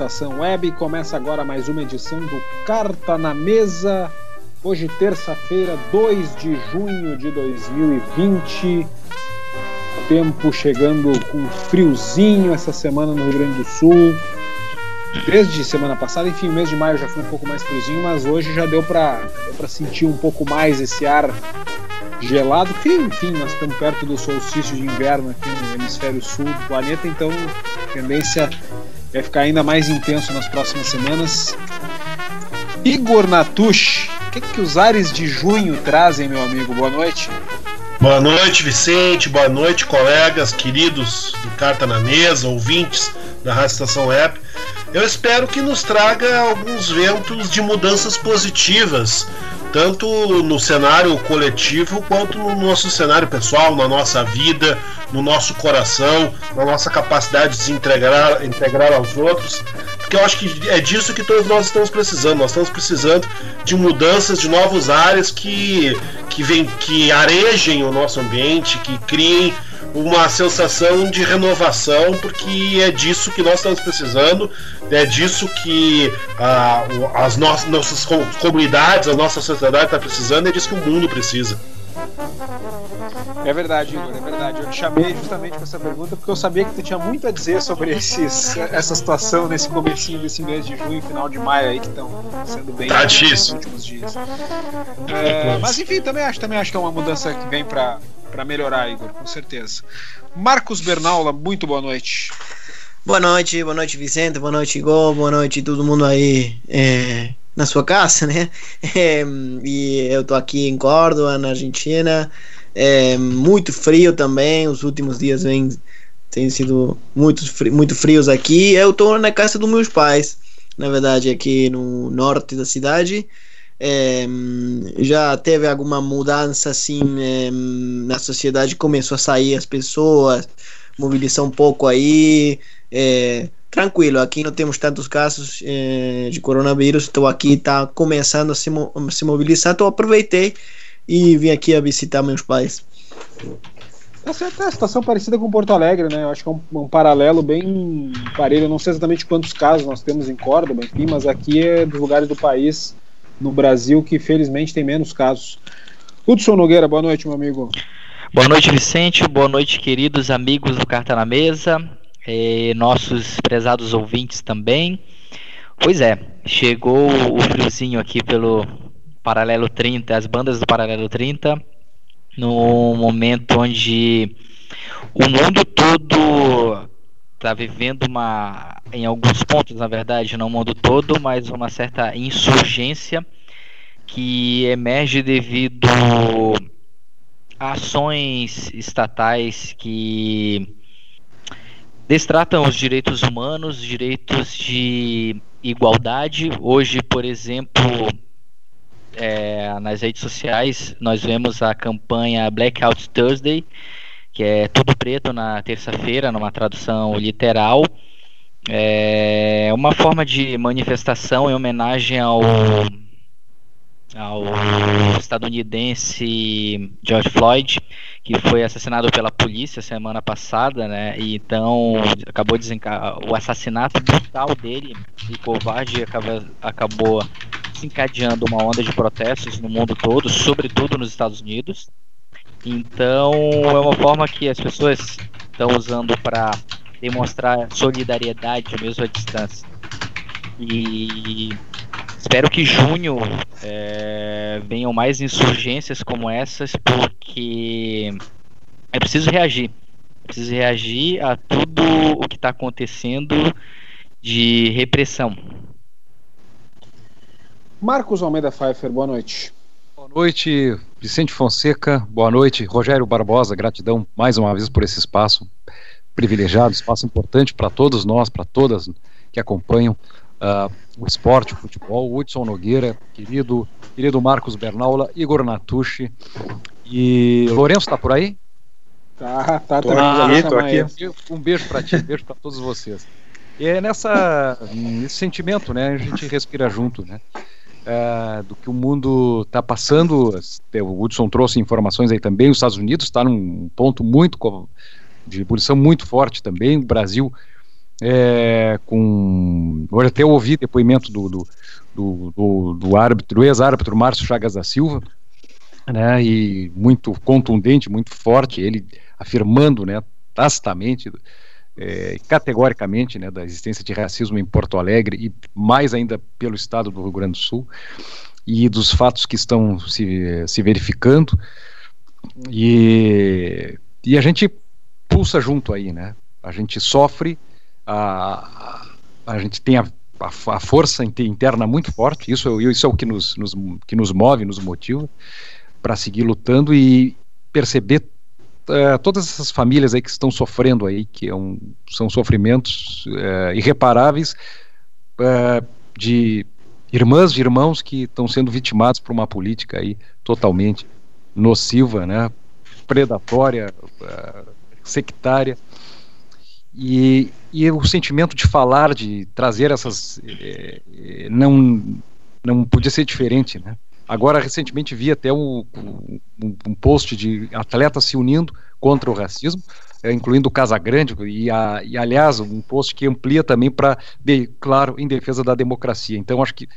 Estação Web. Começa agora mais uma edição do Carta na Mesa. Hoje, terça-feira, 2 de junho de 2020. Tempo chegando com friozinho essa semana no Rio Grande do Sul. Desde semana passada, enfim, o mês de maio já foi um pouco mais friozinho, mas hoje já deu para sentir um pouco mais esse ar gelado, que enfim, nós estamos perto do solstício de inverno aqui no hemisfério sul do planeta, então tendência vai ficar ainda mais intenso nas próximas semanas. Igor Natush, o que, que os ares de junho trazem, meu amigo? Boa noite. Boa noite, Vicente. Boa noite, colegas, queridos do Carta na Mesa, ouvintes da Rádio Estação App. Eu espero que nos traga alguns ventos de mudanças positivas, tanto no cenário coletivo quanto no nosso cenário pessoal, na nossa vida, no nosso coração, na nossa capacidade de se integrar, integrar aos outros. Porque eu acho que é disso que todos nós estamos precisando. Nós estamos precisando de mudanças, de novos áreas que, que, vem, que arejem o nosso ambiente, que criem uma sensação de renovação, porque é disso que nós estamos precisando, é disso que ah, as no nossas comunidades, a nossa sociedade está precisando, é disso que o mundo precisa. É verdade, Igor, é verdade. Eu te chamei justamente com essa pergunta porque eu sabia que tu tinha muito a dizer sobre esses, essa situação nesse comecinho desse mês de junho, final de maio aí que estão sendo bem tá nos últimos dias. É, mas enfim, também acho, também acho que é uma mudança que vem para para melhorar, Igor, com certeza. Marcos Bernaula, muito boa noite. Boa noite, boa noite, Vicente, boa noite, Igor, boa noite todo mundo aí é, na sua casa, né? É, e eu tô aqui em Córdoba, na Argentina. É, muito frio também, os últimos dias vem, tem sido muito, muito frios aqui. Eu tô na casa dos meus pais, na verdade, aqui no norte da cidade. É, já teve alguma mudança assim é, na sociedade, começou a sair as pessoas, mobilizar um pouco aí. É, tranquilo, aqui não temos tantos casos é, de coronavírus, estou aqui, está começando a se, se mobilizar, então aproveitei e vim aqui a visitar meus pais. É a situação parecida com Porto Alegre, né? Eu acho que é um, um, paralelo bem parelho. Eu não sei exatamente quantos casos nós temos em Córdoba, enfim, mas aqui é dos lugares do país no Brasil que felizmente tem menos casos. Hudson Nogueira, boa noite, meu amigo. Boa noite, Vicente. Boa noite, queridos amigos do Carta na Mesa, e nossos prezados ouvintes também. Pois é, chegou o friozinho aqui pelo Paralelo 30, as bandas do Paralelo 30, no momento onde o mundo todo está vivendo uma, em alguns pontos, na verdade, não o mundo todo, mas uma certa insurgência que emerge devido a ações estatais que destratam os direitos humanos, direitos de igualdade. Hoje, por exemplo, é, nas redes sociais, nós vemos a campanha Blackout Thursday, que é tudo preto na terça-feira, numa tradução literal. É uma forma de manifestação em homenagem ao, ao estadunidense George Floyd, que foi assassinado pela polícia semana passada, né? E então acabou o assassinato brutal dele e covarde acaba, acabou desencadeando uma onda de protestos no mundo todo, sobretudo nos Estados Unidos. Então é uma forma que as pessoas estão usando para demonstrar solidariedade mesmo à distância. E espero que junho é, venham mais insurgências como essas, porque é preciso reagir. É preciso reagir a tudo o que está acontecendo de repressão. Marcos Almeida Pfeiffer, boa noite. Boa noite, Vicente Fonseca, boa noite. Rogério Barbosa, gratidão mais uma vez por esse espaço privilegiado, espaço importante para todos nós, para todas que acompanham uh, o esporte, o futebol. Hudson Nogueira, querido, querido Marcos Bernaula, Igor Natucci e Lourenço está por aí? Tá, tá, tô tá. Aqui, tô aqui. Um beijo para ti, um beijo para todos vocês. E é nessa, nesse sentimento, né? A gente respira junto, né? Uh, do que o mundo está passando. O Hudson trouxe informações aí também. Os Estados Unidos está num ponto muito de ebulição muito forte também. O Brasil, é, com. Hoje até ouvi depoimento do, do, do, do, do árbitro, ex-árbitro Márcio Chagas da Silva, né, e muito contundente, muito forte, ele afirmando, né, tacitamente, é, categoricamente né, da existência de racismo em Porto Alegre e mais ainda pelo estado do Rio Grande do Sul e dos fatos que estão se, se verificando e, e a gente pulsa junto aí, né? A gente sofre, a, a, a gente tem a, a, a, força interna muito forte, isso, isso é o que nos, nos, que nos move, nos motiva para seguir lutando e perceber uh, todas essas famílias aí que estão sofrendo aí, que é um, são sofrimentos uh, irreparáveis uh, de irmãs e irmãos que estão sendo vitimados por uma política aí totalmente nociva, né, predatória, sectária. E, e, o sentimento de falar, de trazer essas. Não, não podia ser diferente, né? Agora, recentemente, vi até um, um, um post de atletas se unindo contra o racismo, é, incluindo o Casagrande, e, a, e aliás, um post que amplia também para, claro, em defesa da democracia. Então, acho que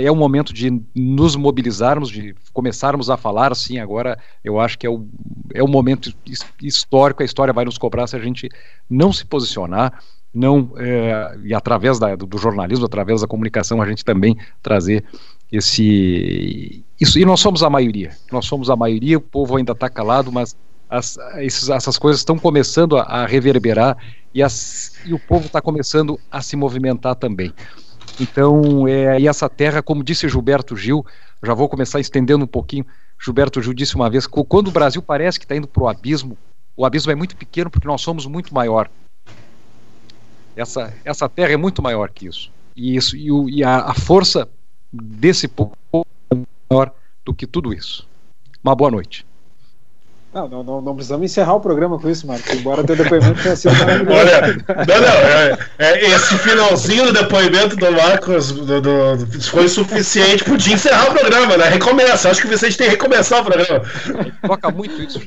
é o momento de nos mobilizarmos, de começarmos a falar, assim, agora eu acho que é o, é o momento histórico, a história vai nos cobrar se a gente não se posicionar, não é, e através da, do jornalismo, através da comunicação, a gente também trazer esse isso e nós somos a maioria nós somos a maioria o povo ainda está calado mas as, esses, essas coisas estão começando a, a reverberar e, as, e, o povo está começando a se movimentar também. Então é, e essa terra como disse Gilberto Gil já vou começar estendendo um pouquinho Gilberto Gil disse uma vez quando o Brasil parece que está indo para o abismo o abismo é muito pequeno porque nós somos muito maior. Essa, essa terra é muito maior que isso. E, isso, e, o, e a, a força desse povo maior do que tudo isso. Uma boa noite. Não, não, não, não, precisamos encerrar o programa com isso, Marcos. Embora teu depoimento tenha sido maravilhoso. Olha, não, não, é, é, esse finalzinho do depoimento do Marcos do, do, foi suficiente para encerrar o programa, né? Recomeça. Acho que vocês têm que recomeçar o programa. Toca muito isso.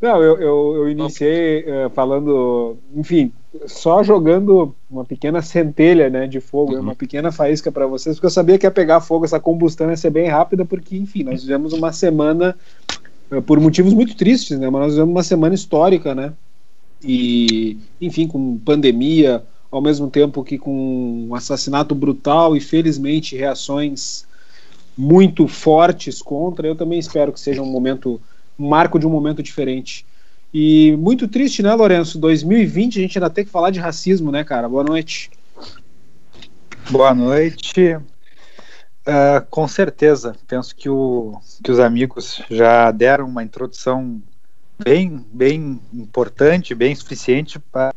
Não, eu, eu, eu iniciei uh, falando, enfim, só jogando uma pequena centelha né, de fogo, uhum. uma pequena faísca para vocês, porque eu sabia que ia pegar fogo, essa combustão ia ser bem rápida, porque, enfim, nós vivemos uma semana, uh, por motivos muito tristes, né, mas nós vivemos uma semana histórica, né, e, enfim, com pandemia, ao mesmo tempo que com um assassinato brutal e, felizmente, reações muito fortes contra, eu também espero que seja um momento marco de um momento diferente. E muito triste, né, Lourenço? 2020 a gente ainda tem que falar de racismo, né, cara? Boa noite. Boa noite. Uh, com certeza, penso que, o, que os amigos já deram uma introdução bem, bem importante, bem suficiente para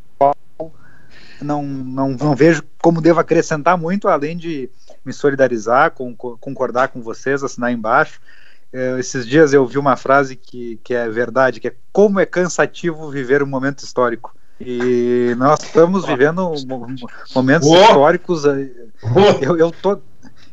não, não, não vejo como devo acrescentar muito, além de me solidarizar, com, concordar com vocês, assinar embaixo. Esses dias eu vi uma frase que, que é verdade, que é como é cansativo viver um momento histórico. E nós estamos vivendo momentos históricos. Eu, eu, tô,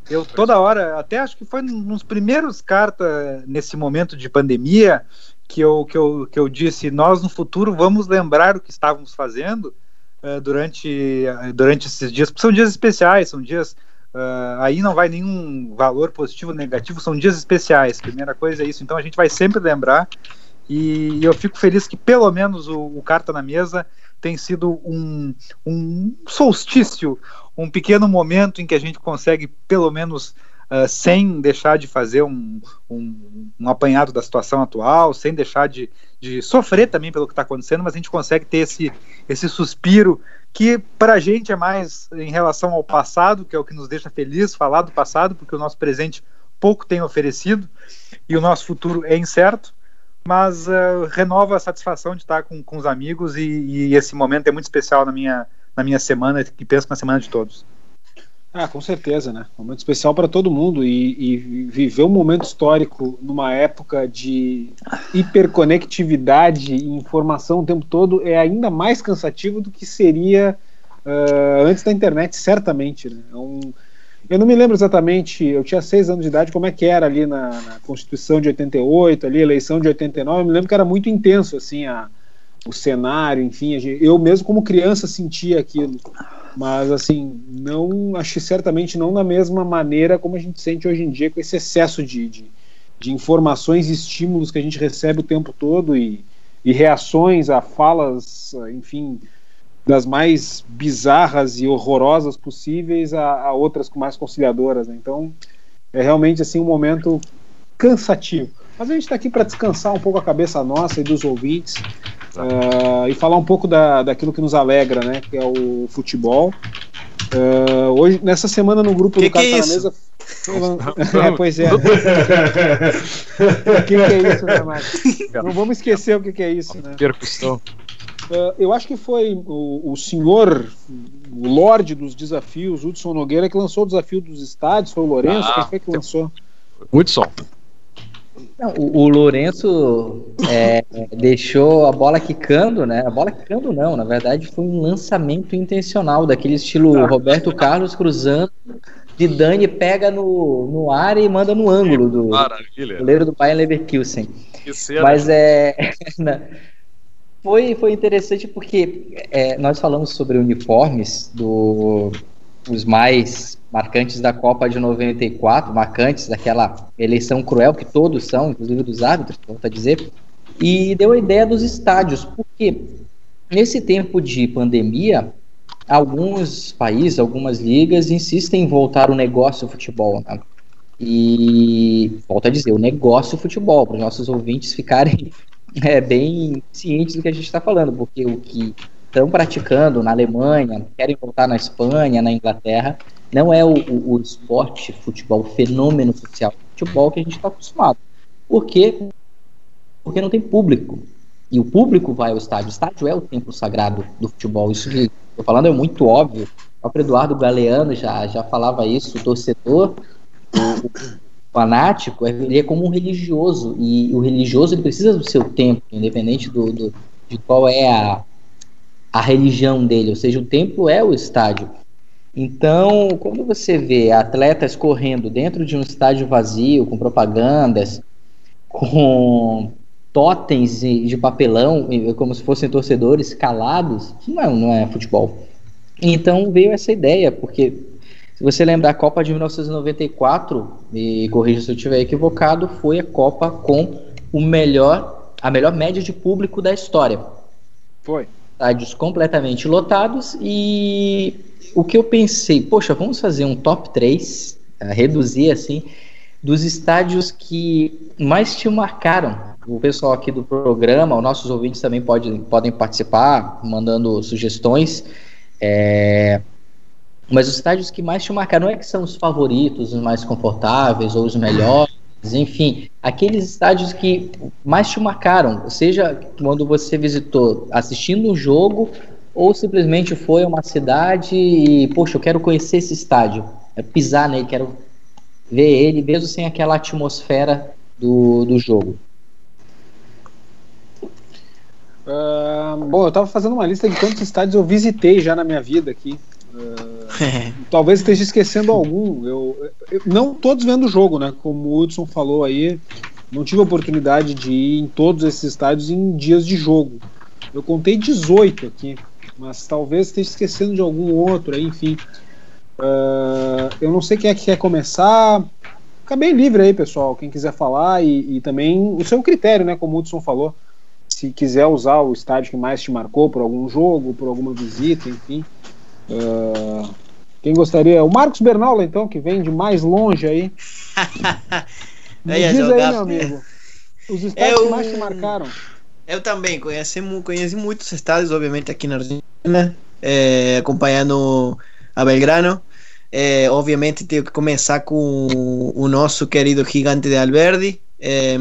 eu toda hora, até acho que foi nos primeiros cartas nesse momento de pandemia que eu, que eu, que eu disse: nós no futuro vamos lembrar o que estávamos fazendo uh, durante, uh, durante esses dias, porque são dias especiais, são dias Uh, aí não vai nenhum valor positivo ou negativo, são dias especiais. Primeira coisa é isso. Então a gente vai sempre lembrar. E, eu fico feliz que pelo menos o, o Carta na Mesa tem sido um, um solstício, um pequeno momento em que a gente consegue pelo menos Uh, sem deixar de fazer um, um, um, apanhado da situação atual, sem deixar de, de sofrer também pelo que está acontecendo, mas a gente consegue ter esse, esse suspiro que para a gente é mais em relação ao passado, que é o que nos deixa feliz falar do passado, porque o nosso presente pouco tem oferecido e o nosso futuro é incerto, mas uh, renova a satisfação de estar com, com os amigos e, e, esse momento é muito especial na minha, na minha semana e penso na semana de todos. Ah, com certeza, né? Um momento especial para todo mundo e, e, viver um momento histórico numa época de hiperconectividade e informação o tempo todo é ainda mais cansativo do que seria uh, antes da internet, certamente. Né? É um, eu não me lembro exatamente, eu tinha seis anos de idade, como é que era ali na, na Constituição de 88, ali, eleição de 89, eu me lembro que era muito intenso, assim, a, o cenário, enfim, eu mesmo como criança sentia aquilo, mas assim, não, acho certamente não da mesma maneira como a gente sente hoje em dia, com esse excesso de, de, de informações e estímulos que a gente recebe o tempo todo e, e reações a falas, enfim, das mais bizarras e horrorosas possíveis a, a outras mais conciliadoras. Né? Então, é realmente assim um momento cansativo. Mas a gente está aqui para descansar um pouco a cabeça nossa e dos ouvintes uh, e falar um pouco da, daquilo que nos alegra, né? Que é o futebol. Uh, hoje, nessa semana, no grupo que do Carta é na Mesa. é, pois é. o que, que, é isso, né, Marcos? Não vamos esquecer o que, que é isso, né? Percussão. Uh, eu acho que foi o, o senhor, o Lorde dos desafios, Hudson Nogueira, que lançou o desafio dos estádios, foi o Lourenço? Ah, Quem foi que lançou? Hudson. Não, o, o Lourenço é, deixou a bola quicando, né? A bola quicando não, na verdade foi um lançamento intencional, daquele estilo Roberto Carlos cruzando, de Dani pega no, no ar e manda no ângulo do goleiro do Bayern Leverkusen. Mas é. Foi, foi interessante porque é, nós falamos sobre uniformes do os mais marcantes da Copa de 94, marcantes daquela eleição cruel que todos são, inclusive dos árbitros, volto a dizer, e deu a ideia dos estádios, porque nesse tempo de pandemia, alguns países, algumas ligas insistem em voltar o negócio futebol, né? E volto a dizer, o negócio futebol, para os nossos ouvintes ficarem é, bem cientes do que a gente está falando, porque o que estão praticando na Alemanha, querem voltar na Espanha, na Inglaterra, não é o, o, o esporte futebol, o fenômeno social futebol que a gente está acostumado. Por quê? Porque não tem público. E o público vai ao estádio. O estádio é o templo sagrado do futebol. Isso que estou falando é muito óbvio. O próprio Eduardo Galeano já, já falava isso, o torcedor, o, fanático, ele é como um religioso, e o religioso ele precisa do seu templo, independente do, do, de qual é a, a religião dele, ou seja, o templo é o estádio. Então, quando você vê atletas correndo dentro de um estádio vazio, com propagandas, com totens de papelão, como se fossem torcedores calados, não é, não é futebol. Então veio essa ideia, porque se você lembrar, a Copa de 1994, e corrija se eu estiver equivocado, foi a Copa com o melhor, a melhor média de público da história. Foi. Estádios completamente lotados e o que eu pensei, poxa, vamos fazer um top 3, uh, reduzir assim, dos estádios que mais te marcaram. O pessoal aqui do programa, os nossos ouvintes também pode, podem participar, mandando sugestões. É, mas os estádios que mais te marcaram não é que são os favoritos, os mais confortáveis ou os melhores, enfim, aqueles estádios que mais te marcaram, seja quando você visitou assistindo um jogo ou simplesmente foi a uma cidade e, poxa, eu quero conhecer esse estádio, é pisar nele, quero ver ele, mesmo sem aquela atmosfera do, do jogo. Uh, bom, eu estava fazendo uma lista de quantos estádios eu visitei já na minha vida aqui. Uh, talvez esteja esquecendo algum. Eu, eu, não todos vendo o jogo, né? Como o Hudson falou aí, não tive oportunidade de ir em todos esses estádios em dias de jogo. Eu contei 18 aqui, mas talvez esteja esquecendo de algum outro aí, enfim. Uh, eu não sei quem é que quer começar. Fica bem livre aí, pessoal. Quem quiser falar e, e também o seu critério, né? Como o Hudson falou. Se quiser usar o estádio que mais te marcou por algum jogo, por alguma visita, enfim. Uh, quem gostaria? O Marcos Bernaula, então, que vem de mais longe aí. Me diz aí, meu amigo. Os estádios eu, que mais te marcaram. Eu também conheci, conheci muitos estádios, obviamente, aqui na Argentina, é, acompanhando a Belgrano. É, obviamente tenho que começar com o nosso querido gigante de Alberdi, é,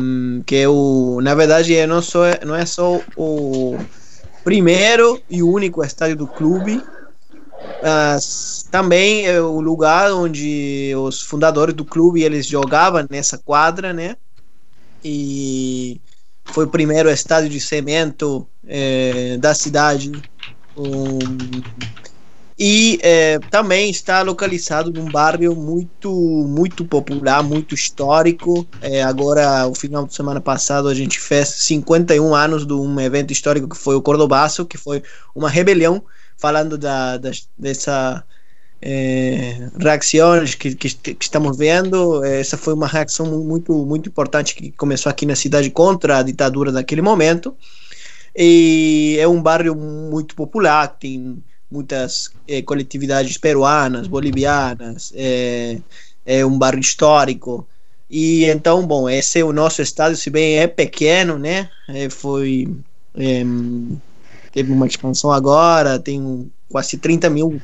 que é o, na verdade é não, só, não é só o primeiro e único estádio do clube, mas também é o lugar onde os fundadores do clube eles jogavam nessa quadra, né? E foi o primeiro estádio de cimento é, da cidade. Um, e é, também está localizado num bairro muito muito popular, muito histórico. É, agora, o final de semana passado, a gente fez 51 anos de um evento histórico que foi o Cordobaço, que foi uma rebelião falando da, da dessa é, reações que, que, que, estamos vendo. Essa foi uma reação muito, muito importante que começou aqui na cidade contra a ditadura daquele momento. E é um bairro muito popular, tem muitas é, coletividades peruanas, bolivianas, é, é um bairro histórico. E então, bom, esse é o nosso estado, se bem é pequeno, né? É, foi. É, teve uma expansão agora, tem quase 30 mil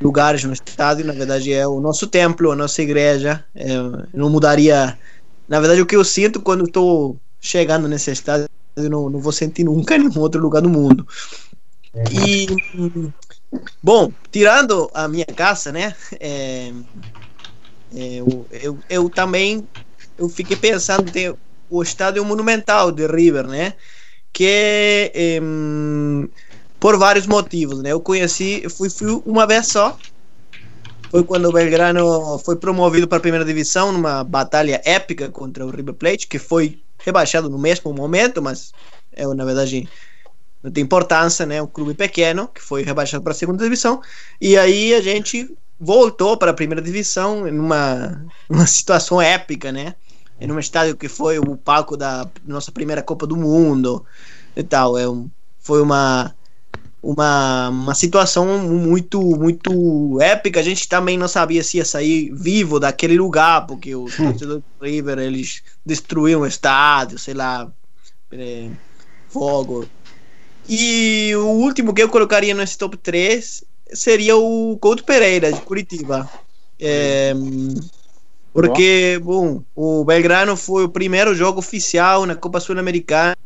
lugares no estádio, na verdade é o nosso templo, a nossa igreja. É, não mudaria. Na verdade, o que eu sinto quando estou chegando nesse estádio, eu não, não vou sentir nunca em nenhum outro lugar do mundo. E bom, tirando a minha casa, né? É, é, eu, eu, eu, também eu fiquei pensando tem o estádio monumental de River, né? Que é, por vários motivos, né? Eu conheci, fui, fui uma vez só. Foi quando o Belgrano foi promovido para a primeira divisão numa batalha épica contra o River Plate, que foi rebaixado no mesmo momento, mas é na verdade não tem importância, né? Um clube pequeno que foi rebaixado para a segunda divisão e aí a gente voltou para a primeira divisão numa uma situação épica, né? Em um estádio que foi o palco da nossa primeira Copa do Mundo e tal. É um, foi uma uma, uma situação muito muito épica. A gente também não sabia se ia sair vivo daquele lugar, porque os hum. torcedores do River eles destruíram o estádio, sei lá, é, fogo. E o último que eu colocaria nesse top 3 seria o Couto Pereira, de Curitiba. É, porque, bom, o Belgrano foi o primeiro jogo oficial na Copa Sul-Americana.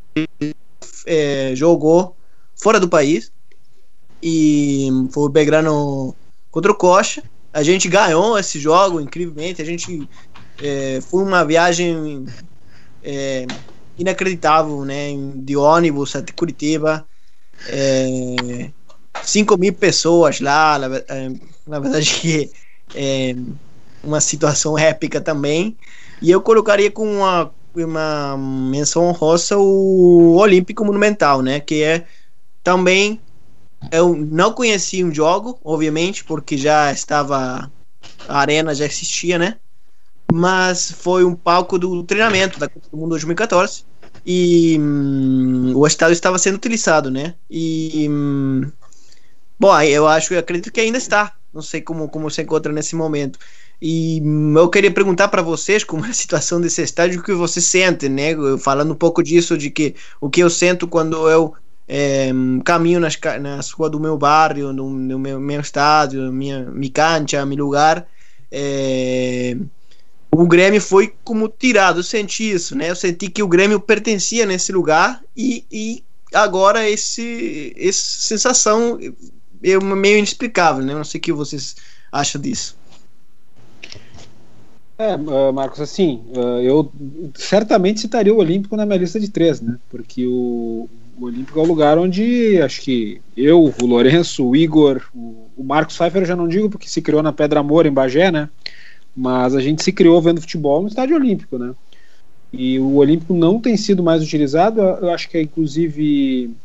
É, jogou fora do país e foi o Belgrano contra o Coxa. A gente ganhou esse jogo incrivelmente. A gente é, foi uma viagem é, inacreditável, né? De ônibus até Curitiba. É, 5 mil pessoas lá. Na, é, na verdade, que é uma situação épica também. E eu colocaria com uma, uma menção honrosa o Olímpico Monumental, né? Que é também eu não conhecia o jogo, obviamente, porque já estava. A arena já existia, né? Mas foi um palco do treinamento da Copa do Mundo 2014. E hum, o estádio estava sendo utilizado, né? E. Hum, bom, eu acho, eu acredito que ainda está. Não sei como, como se encontra nesse momento. E eu queria perguntar para vocês como é a situação desse estádio, o que você sente, né? Falando um pouco disso, de que o que eu sinto quando eu é, caminho nas, nas ruas do meu bairro, no, no meu, meu estádio, minha, minha cancha, meu lugar. É, o Grêmio foi como tirado, eu senti isso, né? Eu senti que o Grêmio pertencia nesse lugar e, e agora esse, essa sensação é meio inexplicável, né? Eu não sei o que vocês acham disso. É, uh, Marcos, assim, uh, eu certamente citaria o Olímpico na minha lista de três, né? Porque o, o Olímpico é o lugar onde acho que eu, o Lourenço, o Igor, o, o Marcos Pfeiffer eu já não digo porque se criou na Pedra Amor, em Bagé, né? Mas a gente se criou vendo futebol no Estádio Olímpico, né? E o Olímpico não tem sido mais utilizado, eu acho que é inclusive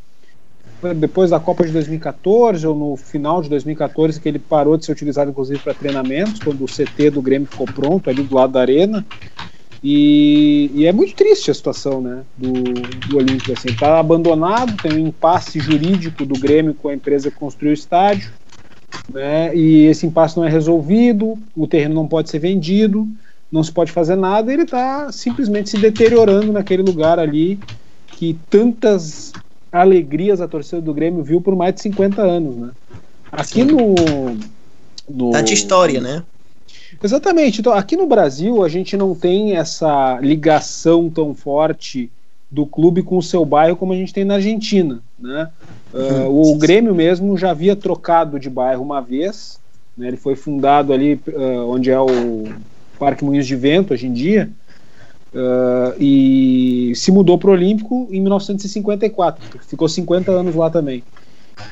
depois da Copa de 2014 ou no final de 2014 que ele parou de ser utilizado inclusive para treinamentos, quando o CT do Grêmio ficou pronto ali do lado da arena. E, e é muito triste a situação né, do, do Olímpico. Assim, está abandonado, tem um impasse jurídico do Grêmio com a empresa que construiu o estádio, né, e esse impasse não é resolvido, o terreno não pode ser vendido, não se pode fazer nada, ele está simplesmente se deteriorando naquele lugar ali que tantas alegrias a torcida do Grêmio viu por mais de 50 anos. Né. Aqui no, no... Tanta história, né? Exatamente. Então, aqui no Brasil, a gente não tem essa ligação tão forte do clube com o seu bairro como a gente tem na Argentina. Né? Uh, o Grêmio mesmo já havia trocado de bairro uma vez. Né? Ele foi fundado ali uh, onde é o Parque Moinhos de Vento hoje em dia. Uh, e se mudou para o Olímpico em 1954. Ficou 50 anos lá também.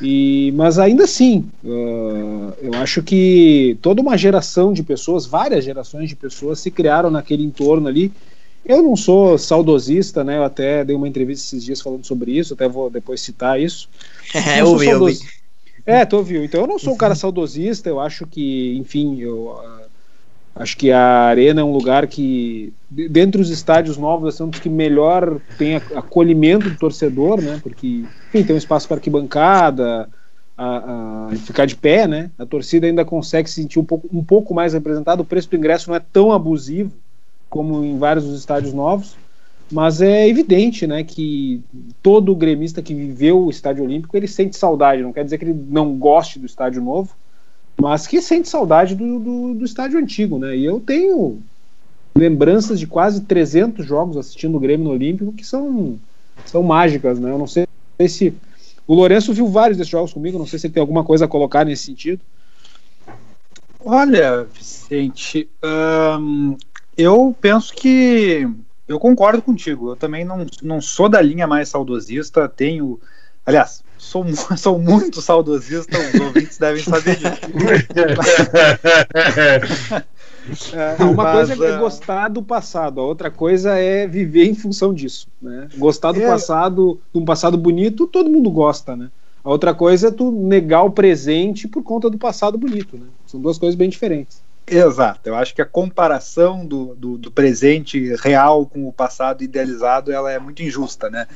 E, mas ainda assim, uh, eu acho que toda uma geração de pessoas, várias gerações de pessoas se criaram naquele entorno ali. Eu não sou saudosista, né? Eu até dei uma entrevista esses dias falando sobre isso, até vou depois citar isso. É, eu vi, eu vi. É, tu ouviu. Então eu não sou um cara saudosista, eu acho que, enfim, eu uh, acho que a Arena é um lugar que, dentre os estádios novos, é um dos que melhor tem acolhimento do torcedor, né? Porque, enfim, tem um espaço para arquibancada, a, a, ficar de pé, né? A torcida ainda consegue se sentir um pouco, um pouco mais representada. O preço do ingresso não é tão abusivo como em vários dos estádios novos, mas é evidente, né, que todo gremista que viveu o estádio olímpico ele sente saudade. Não quer dizer que ele não goste do estádio novo, mas que sente saudade do, do, do estádio antigo, né? E eu tenho lembranças de quase 300 jogos assistindo o Grêmio no Olímpico que são, são mágicas, né? Eu não sei se o Lourenço viu vários desses jogos comigo, não sei se ele tem alguma coisa a colocar nesse sentido. Olha, Vicente, hum, eu penso que eu concordo contigo. Eu também não, não sou da linha mais saudosista, tenho. Aliás, sou, sou muito saudosista, os ouvintes devem saber disso. É, uma mas, coisa é gostar do passado, a outra coisa é viver em função disso. Né? Gostar do é... passado, de um passado bonito, todo mundo gosta, né? A outra coisa é tu negar o presente por conta do passado bonito, né? São duas coisas bem diferentes. Exato, eu acho que a comparação do, do, do, presente real com o passado idealizado ela é muito injusta, né?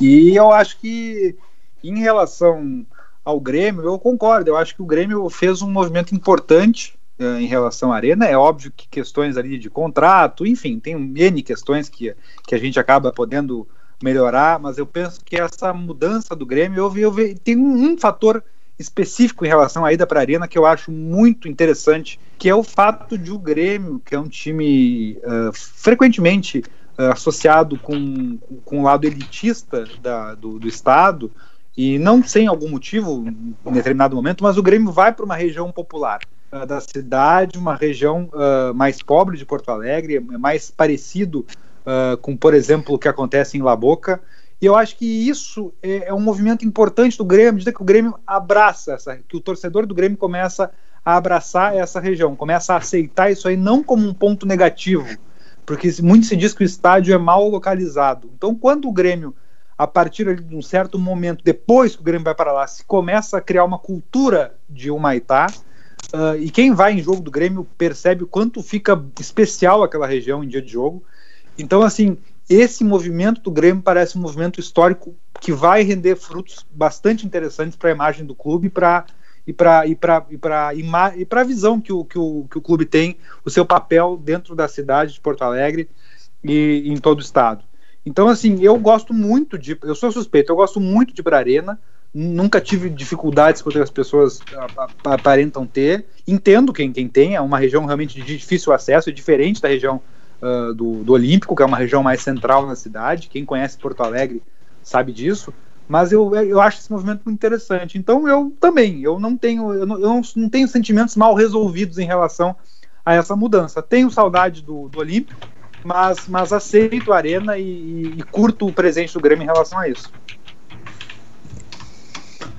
E eu acho que em relação ao Grêmio, eu concordo. Eu acho que o Grêmio fez um movimento importante uh, em relação à Arena. É óbvio que questões ali de contrato, enfim, tem N questões que, que a gente acaba podendo melhorar, mas eu penso que essa mudança do Grêmio, eu, eu, eu tem um, um fator específico em relação à ida para a Arena que eu acho muito interessante, que é o fato de o Grêmio, que é um time uh, frequentemente uh, associado com, com o lado elitista da, do, do Estado, e não sem algum motivo, em determinado momento, mas o Grêmio vai para uma região popular uh, da cidade, uma região uh, mais pobre de Porto Alegre, é mais parecido uh, com, por exemplo, o que acontece em La Boca. E eu acho que isso é, é um movimento importante do Grêmio, medida que o Grêmio abraça essa, que o torcedor do Grêmio começa a abraçar essa região, começa a aceitar isso aí não como um ponto negativo, porque muito se diz que o estádio é mal localizado. Então, quando o Grêmio a partir de um certo momento, depois que o Grêmio vai para lá, se começa a criar uma cultura de Humaitá. Uh, e quem vai em jogo do Grêmio percebe o quanto fica especial aquela região em dia de jogo. Então, assim, esse movimento do Grêmio parece um movimento histórico que vai render frutos bastante interessantes para a imagem do clube pra, e para e para e para e para a visão que o, que, o, que o clube tem, o seu papel dentro da cidade de Porto Alegre e em todo o estado. Então, assim, eu gosto muito de. Eu sou suspeito, eu gosto muito de Brarena. Nunca tive dificuldades que outras pessoas aparentam ter. Entendo quem, quem tem, é uma região realmente de difícil acesso, é diferente da região uh, do, do Olímpico, que é uma região mais central na cidade. Quem conhece Porto Alegre sabe disso. Mas eu, eu acho esse movimento muito interessante. Então eu também, eu não tenho, eu não, eu não, tenho sentimentos mal resolvidos em relação a essa mudança. Tenho saudade do, do Olímpico, mas, mas aceito a Arena e, e, curto o presente do Grêmio em relação a isso.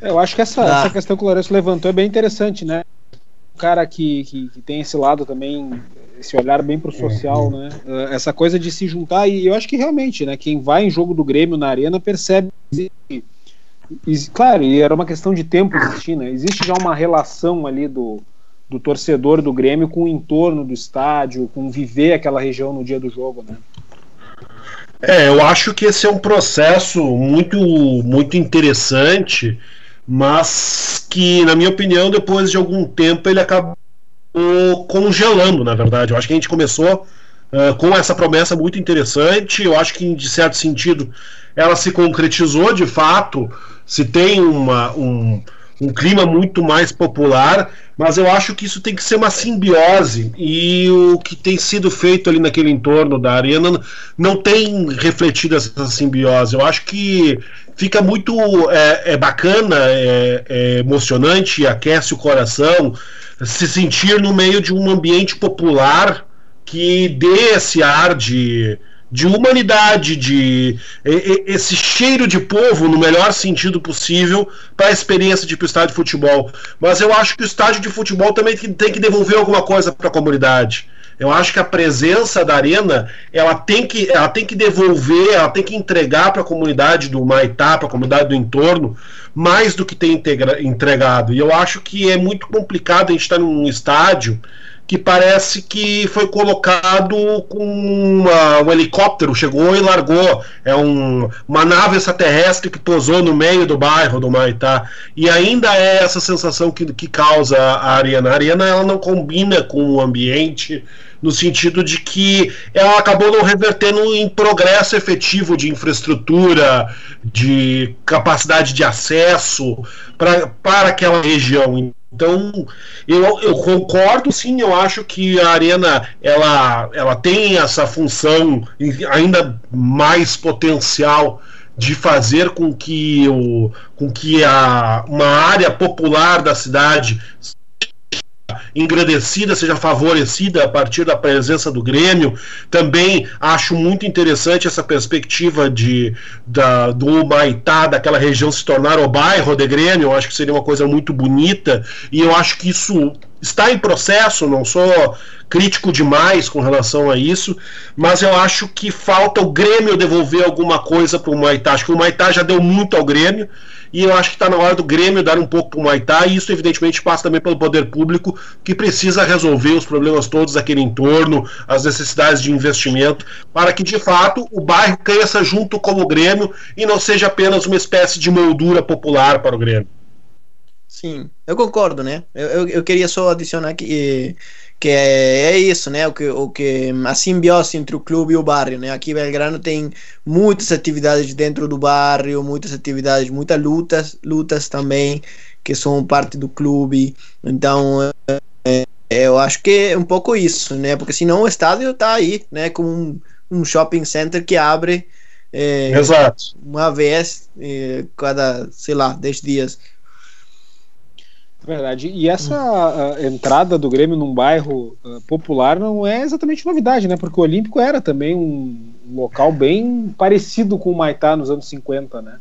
Eu acho que essa, ah. essa questão que o Lourenço levantou é bem interessante, né? O cara que, que, que tem esse lado também, esse olhar bem pro social, uhum. né? Uh, essa coisa de se juntar, e eu acho que realmente, né? Quem vai em jogo do Grêmio na Arena percebe. claro, e era uma questão de tempo existir, né? Existe já uma relação ali do, do torcedor do Grêmio com o entorno do estádio, com viver aquela região no dia do jogo, né? É, eu acho que esse é um processo muito, muito interessante, mas que, na minha opinião, depois de algum tempo ele acabou congelando, na verdade. Eu acho que a gente começou uh, com essa promessa muito interessante. Eu acho que, de certo sentido, ela se concretizou de fato. Se tem uma, um, um clima muito mais popular, mas eu acho que isso tem que ser uma simbiose e o que tem sido feito ali naquele entorno da arena não tem refletido essa simbiose. Eu acho que fica muito é, é bacana, é, é emocionante, aquece o coração se sentir no meio de um ambiente popular que dê esse ar de de humanidade, de esse cheiro de povo no melhor sentido possível para a experiência de ir para o estádio de futebol. Mas eu acho que o estádio de futebol também tem que devolver alguma coisa para a comunidade. Eu acho que a presença da arena ela tem que, ela tem que devolver, ela tem que entregar para a comunidade do Maitá, para a comunidade do entorno, mais do que tem integra, entregado. E eu acho que é muito complicado a gente estar tá num estádio que parece que foi colocado com uma, um helicóptero, chegou e largou. É um, uma nave extraterrestre que pousou no meio do bairro do Maitá. E ainda é essa sensação que, que causa a arena. A arena ela não combina com o ambiente no sentido de que ela acabou não revertendo em progresso efetivo de infraestrutura, de capacidade de acesso para aquela região. Então, eu, eu concordo sim, eu acho que a Arena ela, ela tem essa função ainda mais potencial de fazer com que, o, com que a, uma área popular da cidade engrandecida, seja favorecida a partir da presença do Grêmio. Também acho muito interessante essa perspectiva de, da, do Maitá, daquela região se tornar o bairro de Grêmio. Eu acho que seria uma coisa muito bonita e eu acho que isso está em processo, não sou crítico demais com relação a isso, mas eu acho que falta o Grêmio devolver alguma coisa para o Maitá. Acho que o Maitá já deu muito ao Grêmio e eu acho que está na hora do Grêmio dar um pouco para o Maitá, e isso evidentemente passa também pelo poder público, que precisa resolver os problemas todos daquele entorno, as necessidades de investimento, para que de fato o bairro cresça junto com o Grêmio e não seja apenas uma espécie de moldura popular para o Grêmio. Sim, eu concordo, né? Eu, eu, eu queria só adicionar que, que é, é, isso, né? O que, o que a simbiose entre o clube e o bairro, né? Aqui Belgrano tem muitas atividades dentro do bairro, muitas atividades, muitas lutas, lutas também que são parte do clube. Então, é, eu acho que é um pouco isso, né? Porque senão o estádio está aí, né? Como um, um shopping center que abre é, Exato. uma vez é, cada, sei lá, 10 dias. Verdade. E essa entrada do Grêmio num bairro uh, popular não é exatamente novidade, né? Porque o Olímpico era também um local bem parecido com o Maitá nos anos 50, né?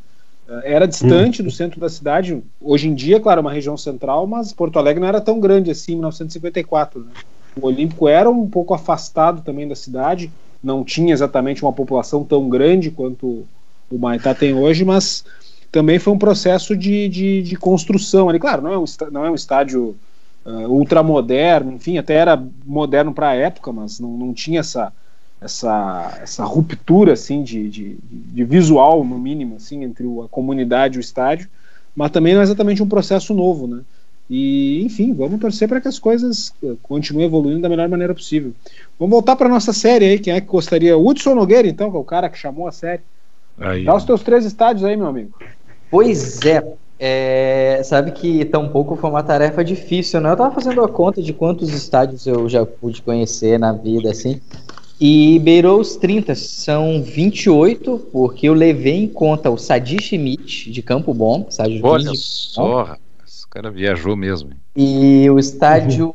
Uh, era distante do centro da cidade. Hoje em dia, claro, é uma região central, mas Porto Alegre não era tão grande assim em 1954. Né? O Olímpico era um pouco afastado também da cidade, não tinha exatamente uma população tão grande quanto o Maitá tem hoje, mas também foi um processo de, de, de construção ali. Claro, não é um, não é um estádio uh, ultramoderno, enfim, até era moderno para a época, mas não, não tinha essa, essa, essa ruptura assim de, de, de, visual, no mínimo, assim, entre a comunidade e o estádio, mas também não é exatamente um processo novo, né? E, enfim, vamos torcer para que as coisas ah, continuem evoluindo da melhor maneira possível. Vamos voltar para nossa série aí. Quem é que gostaria? Hudson Nogueira, então, que é o cara que chamou a série. Aí. Dá os teus três estádios aí, meu amigo. Pois é. é sabe que tampouco foi uma tarefa difícil, né? Eu tava fazendo a conta de quantos estádios eu já pude conhecer na vida, assim. E beirou os 30, são 28, porque eu levei em conta o Sadi Schmidt, de Campo Bom, estádio Olha só, o cara viajou mesmo. E o estádio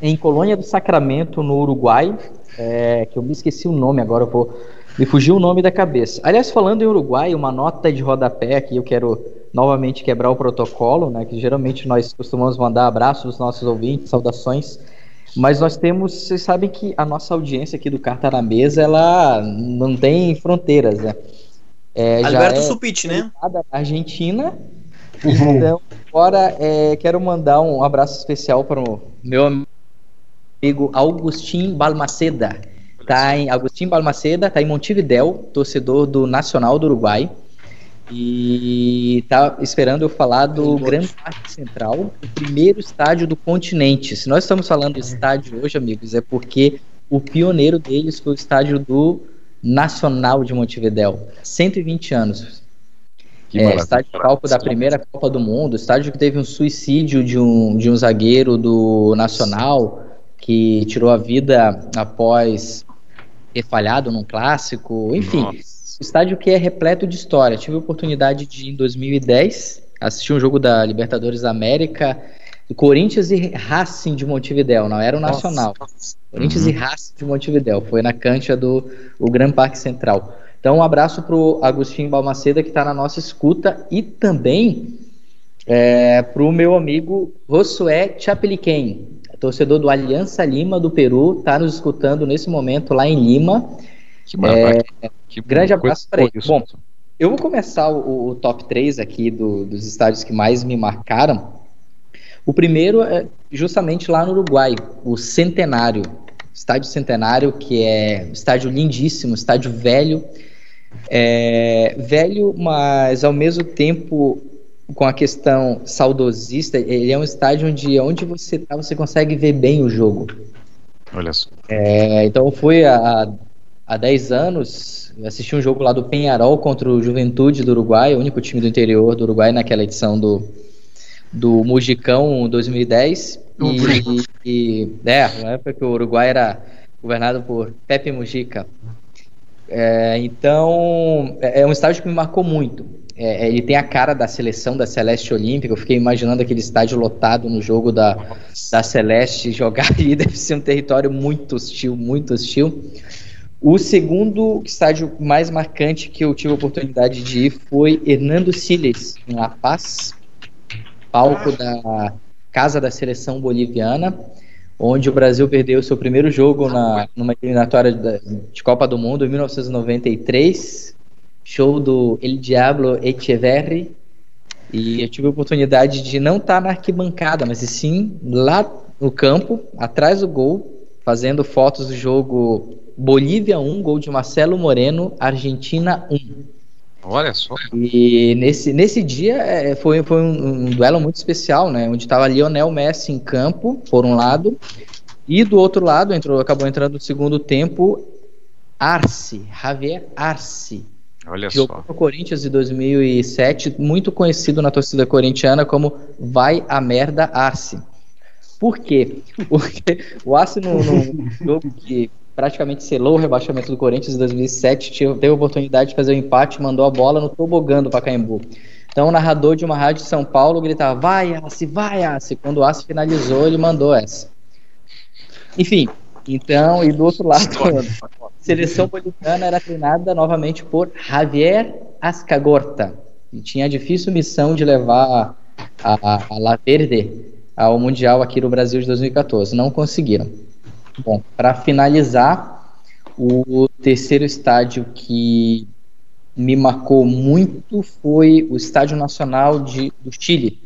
em Colônia do Sacramento, no Uruguai, é, que eu me esqueci o nome agora, eu vou me fugiu o nome da cabeça. Aliás, falando em Uruguai, uma nota de rodapé aqui, eu quero novamente quebrar o protocolo, né? Que geralmente nós costumamos mandar abraços aos nossos ouvintes, saudações. Mas nós temos, vocês sabem que a nossa audiência aqui do Carta na Mesa, ela não tem fronteiras, né? É, Alberto é Supit, né? Argentina. Uhum. Então, agora é, quero mandar um abraço especial para o meu amigo Augustin Balmaceda Tá em Agostinho Balmaceda, tá em Montevidéu, torcedor do Nacional do Uruguai. E tá esperando eu falar do Grande Parque Central, o primeiro estádio do continente. Se nós estamos falando do estádio hoje, amigos, é porque o pioneiro deles foi o estádio do Nacional de Montevidéu, 120 anos. Que é, estádio palco da primeira Copa do Mundo, estádio que teve um suicídio de um, de um zagueiro do Nacional que tirou a vida após ter falhado num clássico, enfim, Nossa. Estádio que é repleto de história. Tive a oportunidade de, em 2010, assistir um jogo da Libertadores da América, do Corinthians e Racing de Montevidéu, não era o Nacional. Corinthians Uhum. e Racing de Montevidéu, foi na cancha do o Gran Parque Central. Então, um abraço pro Agostinho Balmaceda, que está na nossa escuta, e também é, pro meu amigo Josué Chapeliquem, torcedor do Aliança Lima do Peru, está nos escutando nesse momento lá em Lima. Que maravilha. Que grande abraço pra ele. Bom, Eu vou começar o, o top 3 aqui do- dos estádios que mais me marcaram. O primeiro é justamente lá no Uruguai, o Centenário. Estádio Centenário, que é um estádio lindíssimo, estádio velho. É, velho, mas ao mesmo tempo com a questão saudosista, ele é um estádio onde onde você está, você consegue ver bem o jogo. Olha só. É, então eu fui há, há 10 anos, assisti um jogo lá do Penharol contra o Juventude do Uruguai, o único time do interior do Uruguai naquela edição do, do Mugicão 2010. E, e é, na época que o Uruguai era governado por Pepe Mujica. É, então, é é um estádio que me marcou muito. É, ele tem a cara da seleção da Celeste Olímpica. Eu fiquei imaginando aquele estádio lotado no jogo da, da Celeste jogar ali. Deve ser um território muito hostil, muito hostil. O segundo estádio mais marcante que eu tive a oportunidade de ir foi Hernando Siles, em La Paz, palco da Casa da Seleção Boliviana, onde o Brasil perdeu seu primeiro jogo na, numa eliminatória de Copa do Mundo em 1993, show do El Diablo Echeverri, e eu tive a oportunidade de não estar na arquibancada, mas sim lá no campo, atrás do gol, fazendo fotos do jogo Bolívia 1, gol de Marcelo Moreno, Argentina 1. Olha só. E nesse, nesse dia é, foi, foi um, um duelo muito especial, né? Onde estava Lionel Messi em campo, por um lado, e do outro lado entrou, acabou entrando no segundo tempo Arce, Javier Arce, Olha jogou só. no Corinthians em 2007, muito conhecido na torcida corintiana como Vai a Merda Arce. Por quê? Porque o Arce, no, no jogo que praticamente selou o rebaixamento do Corinthians em 2007, tinha- teve a oportunidade de fazer o empate, mandou a bola no tobogã do Pacaembu. Então o narrador de uma rádio de São Paulo gritava, vai Arce, vai Arce. Quando o Arce finalizou, ele mandou essa. Enfim, então, e do outro lado, a seleção boliviana era treinada novamente por Javier Ascagorta. E tinha a difícil missão de levar a, a, a La Verde ao Mundial aqui no Brasil de 2014. Não conseguiram. Bom, para finalizar, o terceiro estádio que me marcou muito foi o Estádio Nacional de, do Chile.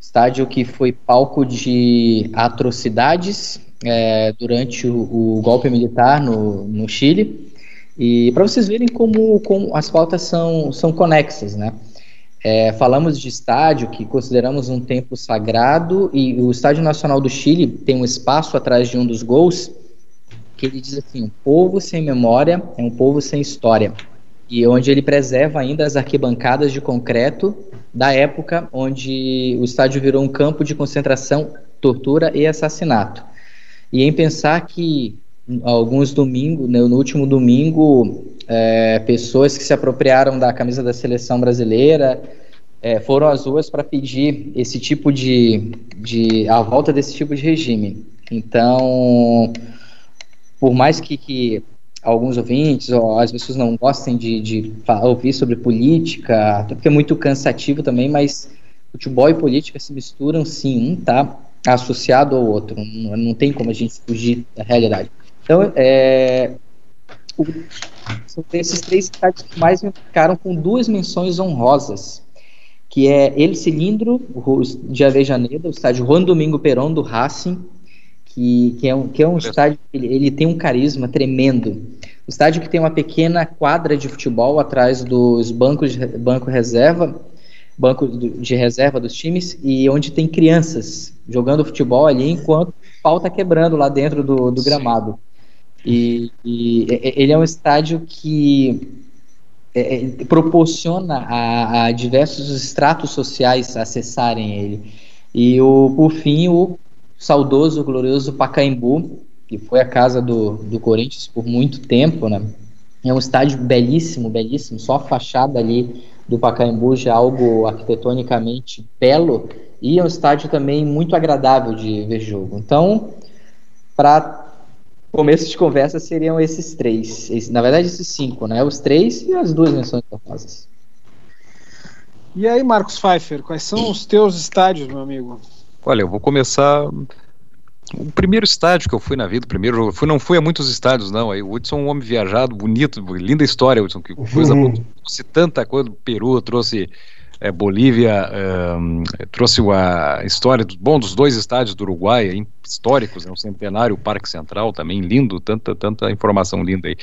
Estádio que foi palco de atrocidades é, durante o, o golpe militar no, no Chile. E para vocês verem como, como as pautas são, são conexas, né? É, falamos de estádio que consideramos um templo sagrado e o Estádio Nacional do Chile tem um espaço atrás de um dos gols que ele diz assim: um povo sem memória é um povo sem história. E onde ele preserva ainda as arquibancadas de concreto da época onde o estádio virou um campo de concentração, tortura e assassinato. E em pensar que alguns domingos, né, no último domingo, é, pessoas que se apropriaram da camisa da seleção brasileira é, foram às ruas para pedir esse tipo de, de a volta desse tipo de regime. Então, por mais que, que alguns ouvintes ou as pessoas não gostem de, de ouvir sobre política, até porque é muito cansativo também, mas futebol e política se misturam sim, um tá associado ao outro, não, não tem como a gente fugir da realidade. Então, é, o, são esses três estádios que mais me ficaram com duas menções honrosas, que é El Cilindro, de Avejaneda, o estádio Juan Domingo Perón do Racing, que, que é um, que é um estádio, ele, ele tem um carisma tremendo. O estádio que tem uma pequena quadra de futebol atrás dos bancos de banco reserva, banco de reserva dos times, e onde tem crianças jogando futebol ali enquanto o pau tá quebrando lá dentro do, do gramado. E, e, ele é um estádio que é, é, proporciona a, a, diversos estratos sociais acessarem ele. E o, por fim, o saudoso, glorioso Pacaembu, que foi a casa do, do Corinthians por muito tempo, né? É um estádio belíssimo, belíssimo, só a fachada ali do Pacaembu já é algo arquitetonicamente belo e é um estádio também muito agradável de ver jogo. Então, para começo de conversa seriam esses três. Esse, na verdade, esses cinco, né? Os três e as duas menções honrosas. E aí, Marcos Pfeiffer, quais são os teus estádios, meu amigo? Olha, eu vou começar. O primeiro estádio que eu fui na vida, o primeiro jogo, eu fui, não fui a muitos estádios, não. Aí, o Hudson é um homem viajado, bonito, linda história, Hudson, que coisa uhum. boa. Trouxe tanta coisa do Peru, trouxe é, Bolívia um, trouxe a história do, bom dos dois estádios do Uruguai históricos, né, o Centenário, o Parque Central também lindo, tanta tanta informação linda aí.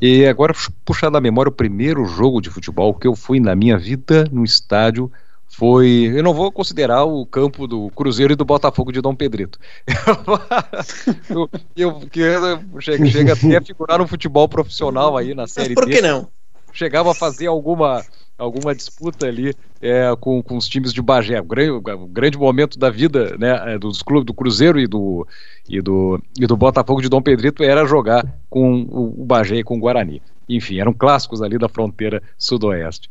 E agora puxar da memória o primeiro jogo de futebol que eu fui na minha vida no estádio foi. Eu não vou considerar o campo do Cruzeiro e do Botafogo de Dom Pedrito. eu, eu, que chega, chega até a figurar no futebol profissional aí na série Mas por que D. não? Chegava a fazer alguma alguma disputa ali é, com, com os times de Bagé. O grande, o grande momento da vida né, é, dos clubes do Cruzeiro e do, e, do, e do Botafogo de Dom Pedrito era jogar com o, o Bagé e com o Guarani. Enfim, eram clássicos ali da fronteira sudoeste.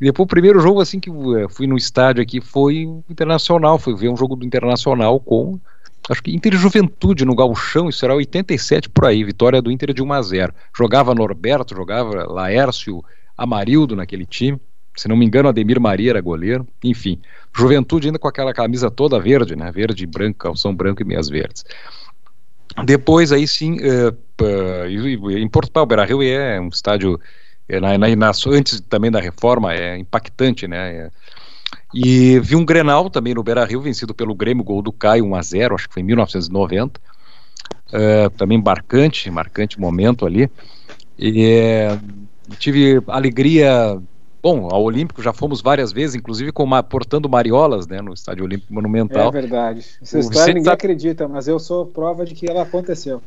E depois o primeiro jogo assim que é, fui no estádio aqui foi Internacional, fui ver um jogo do Internacional com acho que Inter Juventude no Gauchão, isso era 87 por aí, vitória do Inter de 1 a 0. Jogava Norberto, jogava Laércio, Amarildo naquele time. Se não me engano, Ademir Maria era goleiro. Enfim, Juventude ainda com aquela camisa toda verde, né? Verde e branco, calção branco e meias verdes. Depois, aí sim, uh, em Portugal, o Beira-Rio é um estádio, é, na, na, na, antes também da reforma, é impactante, né? É, e vi um Grenal também no Beira-Rio, vencido pelo Grêmio, gol do Caio, 1 a 0 acho que foi em 1990. Uh, também marcante, marcante momento ali. E tive alegria. Bom, ao Olímpico já fomos várias vezes, inclusive com uma, portando mariolas né, no Estádio Olímpico Monumental. É verdade. Essa história ninguém sabe... acredita, mas eu sou prova de que ela aconteceu.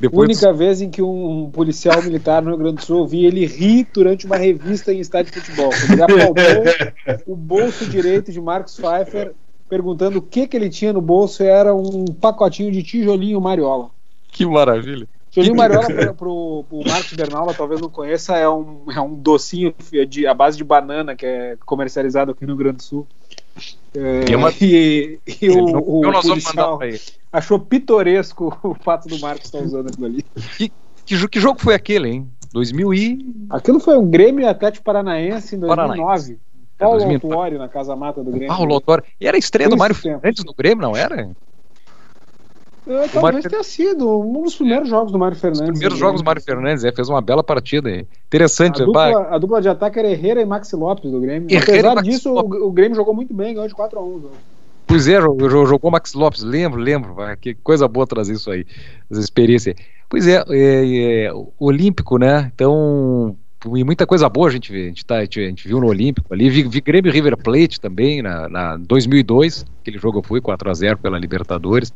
Depois única vez em que um policial militar no Rio Grande do Sul vi ele rir durante uma revista em estádio de futebol. Ele apalpou o bolso direito de Marcos Pfeiffer, perguntando o que, que ele tinha no bolso, e era um pacotinho de tijolinho mariola. Que maravilha. Tijolinho mariola para o Marcos Bernal, talvez não conheça, é um, é um docinho de, a base de banana que é comercializado aqui no Rio Grande do Sul. É, uma... E, e o, o, o policial achou pitoresco o fato do Marcos estar usando aquilo ali. Que, que, que, jogo foi aquele, hein? 2000 e... Aquilo foi um Grêmio Atlético Paranaense em 2009. Paranaense. Paulo é, Autuori na Casa Mata do Grêmio. Paulo Autuori. E era a estreia do Mário Fernandes no Grêmio, não era? É, talvez tenha sido um dos primeiros jogos do Mário Fernandes. Os primeiros jogos do Mário Fernandes, é, fez uma bela partida. Interessante. A dupla, a dupla de ataque era Herrera e Maxi Lopes do Grêmio. Herrera Apesar disso, o, o, Grêmio jogou muito bem, ganhou de 4 a 1 Pois é, jogou Max Lopes, lembro, lembro. Que coisa boa trazer isso aí, essa experiência. Pois é, é, é Olímpico, né? Então, e muita coisa boa a gente vê. A gente, tá, a gente, a gente viu no Olímpico ali. Vi, vi Grêmio River Plate também, na, na 2002. Aquele jogo foi 4 a 0 pela Libertadores.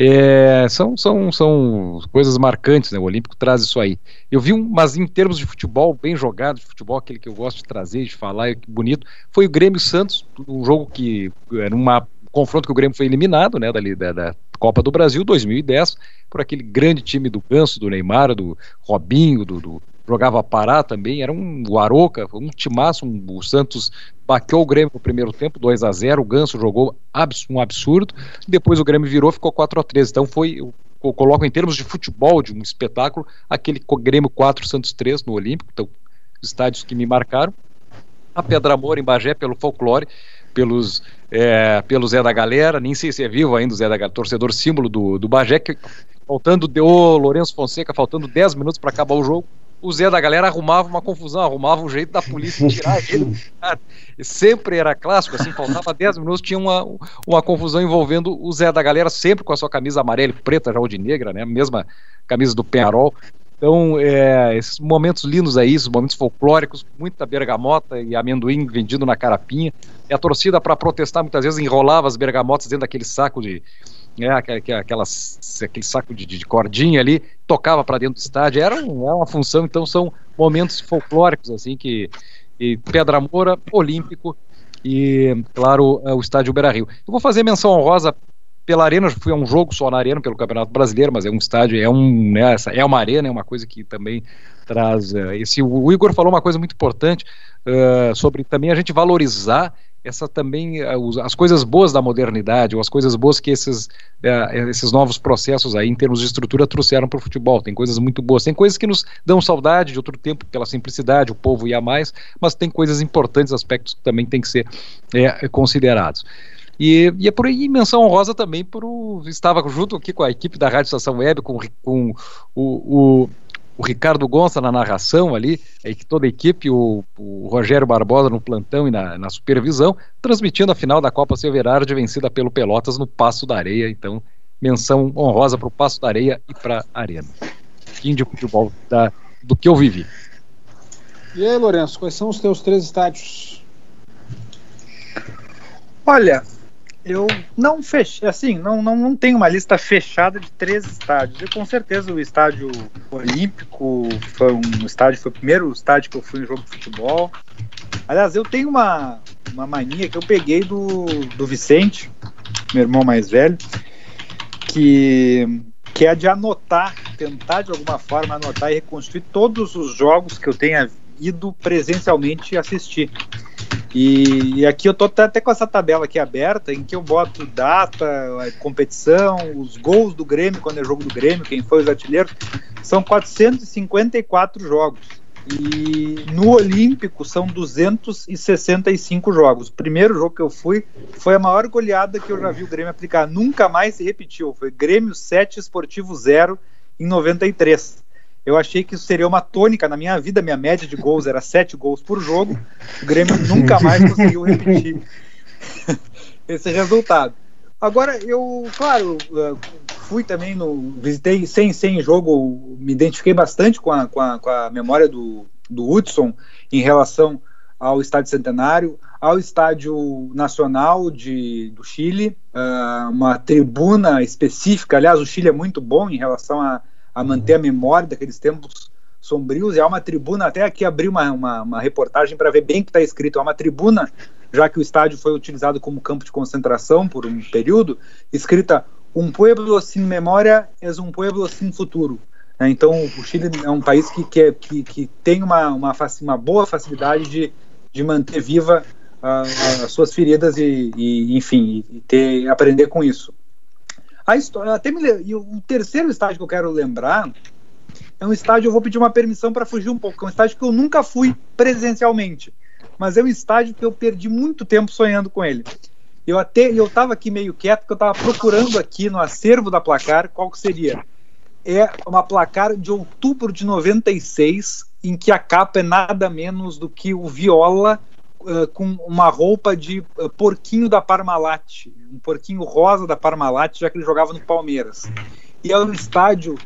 É, são, são, são coisas marcantes, né? O Olímpico traz isso aí. Eu vi um, mas em termos de futebol, bem jogado, de futebol, aquele que eu gosto de trazer, de falar, que bonito, foi o Grêmio Santos, um jogo que era um confronto que o Grêmio foi eliminado, né, dali, da, da Copa do Brasil 2010, por aquele grande time do Ganso, do Neymar, do Robinho, do, do jogava Pará também, era um Aroca, um timaço, um, o Santos baqueou o Grêmio no primeiro tempo, 2 a 0 o Ganso jogou abs, um absurdo, depois o Grêmio virou, ficou 4 a 3 então foi, eu coloco em termos de futebol, de um espetáculo, aquele Grêmio 4, Santos 3 no Olímpico, então estádios que me marcaram, a Pedra Amor em Bagé pelo folclore, pelos, é, pelo Zé da Galera, nem sei se é vivo ainda o Zé da Galera, torcedor símbolo do, do Bagé, que, faltando, deu Lourenço Fonseca, faltando 10 minutos para acabar o jogo, o Zé da galera arrumava uma confusão, arrumava um jeito da polícia tirar ele. Cara, sempre era clássico, assim, faltava 10 minutos, tinha uma, uma confusão envolvendo o Zé da galera, sempre com a sua camisa amarela e preta, já ou de negra, né? Mesma camisa do Penharol. Então, é, esses momentos lindos aí, esses momentos folclóricos, muita bergamota e amendoim vendido na carapinha. E a torcida, para protestar, muitas vezes enrolava as bergamotas dentro daquele saco de, né, aquelas, aquele saco de, de cordinha ali, tocava para dentro do estádio, era, era, uma função, então são momentos folclóricos, assim, que e Pedra Moura, Olímpico e, claro, o estádio Beira Rio. Eu vou fazer menção honrosa pela arena, fui a um jogo só na arena pelo Campeonato Brasileiro, mas é um estádio, é um, né, é uma arena, é uma coisa que também traz uh, esse. O Igor falou uma coisa muito importante uh, sobre também a gente valorizar essa também uh, as coisas boas da modernidade, ou as coisas boas que esses, esses novos processos aí em termos de estrutura trouxeram para o futebol. Tem coisas muito boas, tem coisas que nos dão saudade de outro tempo pela simplicidade, o povo ia mais, mas tem coisas importantes, aspectos que também têm que ser é, considerados. E, e é por aí menção honrosa também por estava junto aqui com a equipe da Rádio Estação Web, com, com o, o, o Ricardo Gonça na narração ali, toda a equipe, o, o Rogério Barbosa no plantão e na, na, supervisão, transmitindo a final da Copa Silverard vencida pelo Pelotas no Passo da Areia. Então, menção honrosa para o Passo da Areia e para a Arena. Fim de futebol da, do que eu vivi. E aí, Lourenço, quais são os teus três estádios? Olha, eu não fechei, assim, não, não, não tenho uma lista fechada de três estádios. Eu, com certeza o estádio olímpico foi um estádio, foi o primeiro estádio que eu fui em jogo de futebol. Aliás, eu tenho uma, uma mania que eu peguei do, do Vicente, meu irmão mais velho, que, que é de anotar, tentar de alguma forma anotar e reconstruir todos os jogos que eu tenha ido presencialmente assistir. E, e, aqui eu tô até com essa tabela aqui aberta, em que eu boto data, competição, os gols do Grêmio, quando é jogo do Grêmio, quem foi os artilheiros. São 454 jogos. E no Olímpico são 265 jogos. O primeiro jogo que eu fui foi a maior goleada que eu já vi o Grêmio aplicar. Nunca mais se repetiu. Foi Grêmio 7, Esportivo 0 em 93. Eu achei que isso seria uma tônica na minha vida. Minha média de gols era sete gols por jogo. O Grêmio nunca mais conseguiu repetir esse resultado. Agora, eu, claro, fui também no. Visitei sem, sem jogo, me identifiquei bastante com a, com a, com a memória do, do Hudson em relação ao Estádio Centenário, ao Estádio Nacional de, do Chile, uh, uma tribuna específica. Aliás, o Chile é muito bom em relação a a manter a memória daqueles tempos sombrios. E há uma tribuna, até aqui abri uma, uma, uma reportagem para ver bem o que está escrito. Há uma tribuna, já que o estádio foi utilizado como campo de concentração por um período, escrita: Um pueblo sem memória é um pueblo sem futuro. Né? Então, o Chile é um país que, que, que, que tem uma, uma, uma boa facilidade de, de manter viva uh, as suas feridas e, e enfim, e ter, aprender com isso. A história, até me, e o terceiro estádio que eu quero lembrar é um estádio, eu vou pedir uma permissão para fugir um pouco, é um estádio que eu nunca fui presencialmente, mas é um estádio que eu perdi muito tempo sonhando com ele. Eu até eu estava aqui meio quieto, porque eu estava procurando aqui no acervo da placar qual que seria. É uma placar de outubro de 96, em que a capa é nada menos do que o Viola uh, com uma roupa de uh, porquinho da Parmalat, um porquinho rosa da Parmalat, já que ele jogava no Palmeiras. E é o estádio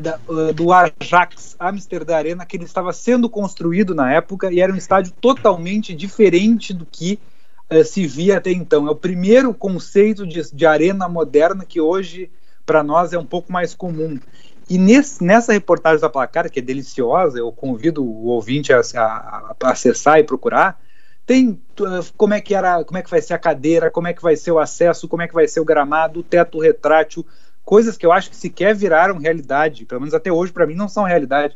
da, uh, do Ajax Amsterdã Arena que ele estava sendo construído na época e era um estádio totalmente diferente do que se via até então. É o primeiro conceito de, de arena moderna que hoje para nós é um pouco mais comum. E nesse, nessa reportagem da Placar, que é deliciosa, eu convido o ouvinte a, a, a acessar e procurar, tem como é que era, como é que vai ser a cadeira, como é que vai ser o acesso, como é que vai ser o gramado, o teto retrátil, coisas que eu acho que sequer viraram realidade, pelo menos até hoje para mim não são realidade.